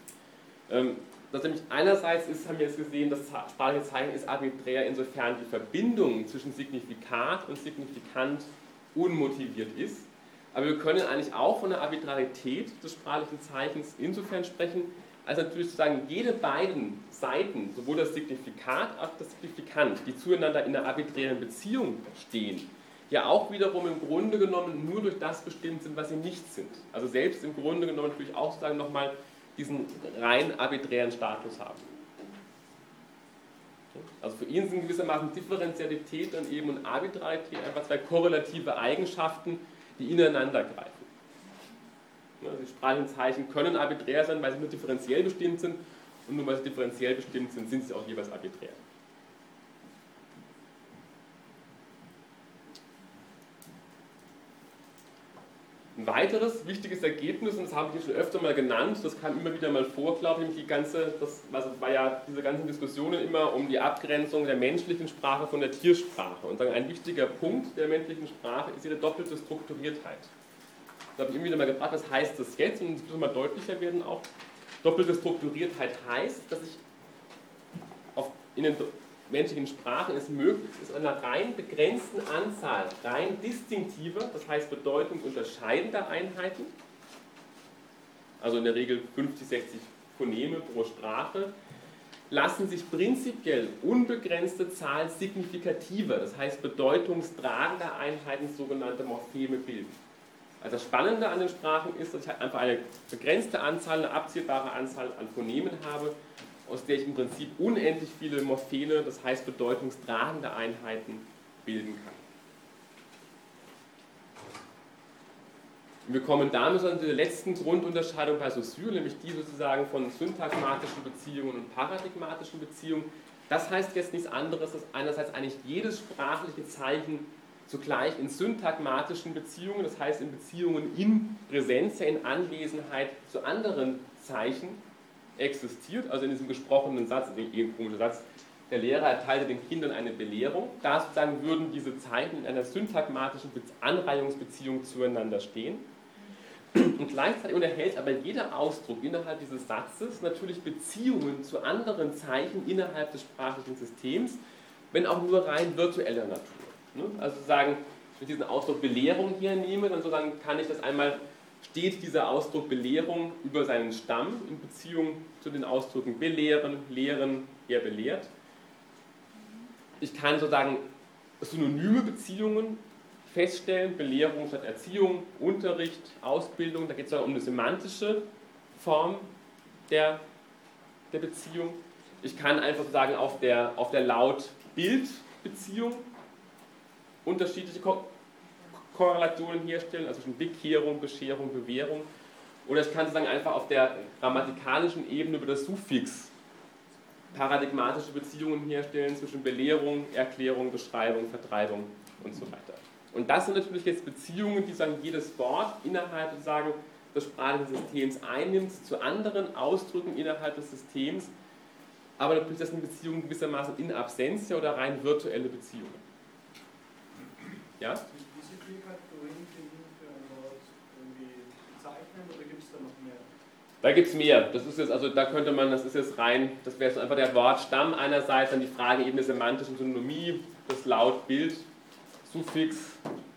Ähm, das nämlich einerseits ist, haben wir jetzt gesehen, das sprachliche Zeichen ist arbiträr, insofern die Verbindung zwischen Signifikat und Signifikant unmotiviert ist. Aber wir können eigentlich auch von der Arbitrarität des sprachlichen Zeichens insofern sprechen, als natürlich sozusagen jede beiden Seiten, sowohl das Signifikat als auch das Signifikant, die zueinander in einer arbiträren Beziehung stehen, ja auch wiederum im Grunde genommen nur durch das bestimmt sind, was sie nicht sind. Also selbst im Grunde genommen natürlich auch sozusagen nochmal diesen rein arbiträren Status haben. Also für ihn sind gewissermaßen Differentialität und eben und Arbitrarität einfach zwei korrelative Eigenschaften, die ineinander greifen. Die sprachlichen Zeichen können arbiträr sein, weil sie nur differenziell bestimmt sind und nur weil sie differenziell bestimmt sind, sind sie auch jeweils arbiträr. Ein weiteres wichtiges Ergebnis, und das habe ich schon öfter mal genannt, das kam immer wieder mal vor, glaube ich, die ganze, das also war ja diese ganzen Diskussionen immer um die Abgrenzung der menschlichen Sprache von der Tiersprache. Und ein wichtiger Punkt der menschlichen Sprache ist ihre doppelte Strukturiertheit. da habe ich immer wieder mal gefragt, was heißt das jetzt? Und es muss mal deutlicher werden auch. Doppelte Strukturiertheit heißt, dass ich auf, in den menschlichen Sprachen es möglich ist, einer rein begrenzten Anzahl rein distinktiver, das heißt bedeutungsunterscheidender Einheiten, also in der Regel 50, 60 Phoneme pro Sprache, lassen sich prinzipiell unbegrenzte Zahlen signifikativer, das heißt bedeutungstragender Einheiten, sogenannte Morpheme bilden. Also das Spannende an den Sprachen ist, dass ich halt einfach eine begrenzte Anzahl, eine abzählbare Anzahl an Phonemen habe, aus der ich im Prinzip unendlich viele Morpheme, das heißt bedeutungstragende Einheiten, bilden kann. Wir kommen damit zu der letzten Grundunterscheidung bei Saussure, nämlich die sozusagen von syntagmatischen Beziehungen und paradigmatischen Beziehungen. Das heißt jetzt nichts anderes, dass einerseits eigentlich jedes sprachliche Zeichen zugleich in syntagmatischen Beziehungen, das heißt in Beziehungen in Präsenz, in Anwesenheit zu anderen Zeichen existiert, also in diesem gesprochenen Satz, ein komischer Satz, der Lehrer erteilte den Kindern eine Belehrung, da sozusagen würden diese Zeichen in einer syntagmatischen Anreihungsbeziehung zueinander stehen. Und gleichzeitig unterhält aber jeder Ausdruck innerhalb dieses Satzes natürlich Beziehungen zu anderen Zeichen innerhalb des sprachlichen Systems, wenn auch nur rein virtueller Natur. Ne? Also sagen, wenn ich diesen Ausdruck Belehrung hier nehme, dann sozusagen kann ich das einmal, steht dieser Ausdruck Belehrung über seinen Stamm in Beziehung zu den Ausdrücken belehren, lehren, er belehrt. Ich kann sozusagen synonyme Beziehungen feststellen, Belehrung statt Erziehung, Unterricht, Ausbildung, da geht es um eine semantische Form der, der Beziehung. Ich kann einfach sagen, auf der, auf der Laut-Bild-Beziehung unterschiedliche Ko Korrelationen herstellen, also schon Bekehrung, Bescherung, Bewährung. Oder ich kann sozusagen einfach auf der grammatikalischen Ebene über das Suffix paradigmatische Beziehungen herstellen zwischen Belehrung, Erklärung, Beschreibung, Vertreibung und so weiter. Und das sind natürlich jetzt Beziehungen, die sagen, jedes Wort innerhalb sozusagen des sprachlichen Systems einnimmt zu anderen Ausdrücken innerhalb des Systems, aber natürlich das sind Beziehungen gewissermaßen in Absentia oder rein virtuelle Beziehungen. Ja? Wie sind die Kategorien für ein Wort irgendwie bezeichnen oder gibt es da noch mehr? Da gibt es mehr. Das ist jetzt, also da könnte man, das ist jetzt rein, das wäre jetzt einfach der Wortstamm einerseits, dann die Frage eben der semantischen Synonomie, das Laut-Bild, Suffix,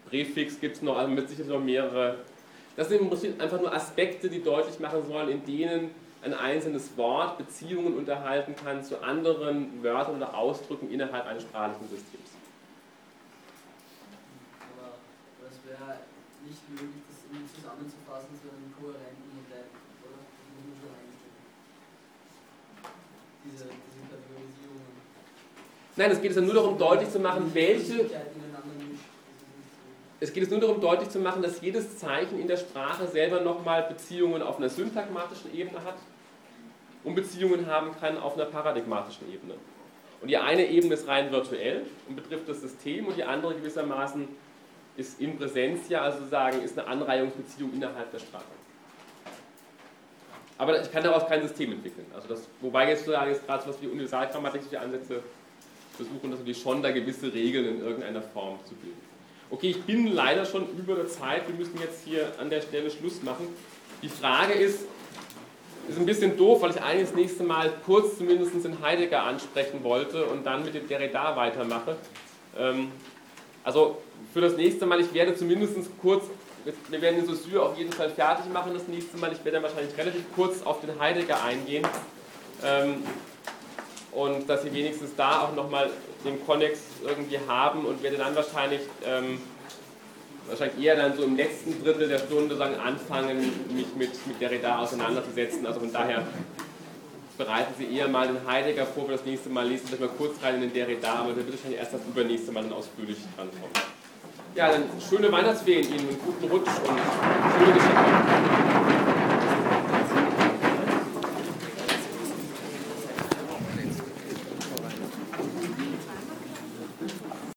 Präfix gibt es noch, also mit Sicherheit noch mehrere. Das sind im Prinzip einfach nur Aspekte, die deutlich machen sollen, in denen ein einzelnes Wort Beziehungen unterhalten kann zu anderen Wörtern oder Ausdrücken innerhalb eines sprachlichen Systems. wäre nicht möglich, das irgendwie zusammenzufassen zu einem kohärenten Modell, oder? Das muss man schon einstellen. Diese, diese Kategorisierungen. Nein, es geht es nur darum, deutlich zu machen, welche. Es geht es nur darum, deutlich zu machen, dass jedes Zeichen in der Sprache selber nochmal Beziehungen auf einer syntagmatischen Ebene hat und Beziehungen haben kann auf einer paradigmatischen Ebene. Und die eine Ebene ist rein virtuell und betrifft das System und die andere gewissermaßen ist in Präsenz ja also sagen, ist eine Anreihungsbeziehung innerhalb der Sprache. Aber ich kann daraus kein System entwickeln. Also das, wobei jetzt jetzt gerade so was wie Universalgrammatik, solche Ansätze versuchen natürlich schon da gewisse Regeln in irgendeiner Form zu bilden. Okay, ich bin leider schon über der Zeit, wir müssen jetzt hier an der Stelle Schluss machen. Die Frage ist, ist ein bisschen doof, weil ich eigentlich das nächste Mal kurz zumindest in Heidegger ansprechen wollte und dann mit dem Derrida weitermache. Ähm, also für das nächste Mal, ich werde zumindest kurz, wir werden den Saussure auf jeden Fall fertig machen das nächste Mal, ich werde dann wahrscheinlich relativ kurz auf den Heidegger eingehen ähm, und dass Sie wenigstens da auch nochmal den Konnex irgendwie haben und werde dann wahrscheinlich, ähm, wahrscheinlich eher dann so im letzten Drittel der Stunde sagen, anfangen, mich mit, mit Derrida auseinanderzusetzen. Also von daher bereiten Sie eher mal den Heidegger vor für das nächste Mal, lesen Sie mal kurz rein in den Derrida, aber der wird wahrscheinlich erst das übernächste Mal dann ausführlich drankommen. Ja, dann schöne Weihnachtsferien Ihnen, einen guten Rutsch und schöne Geschichte.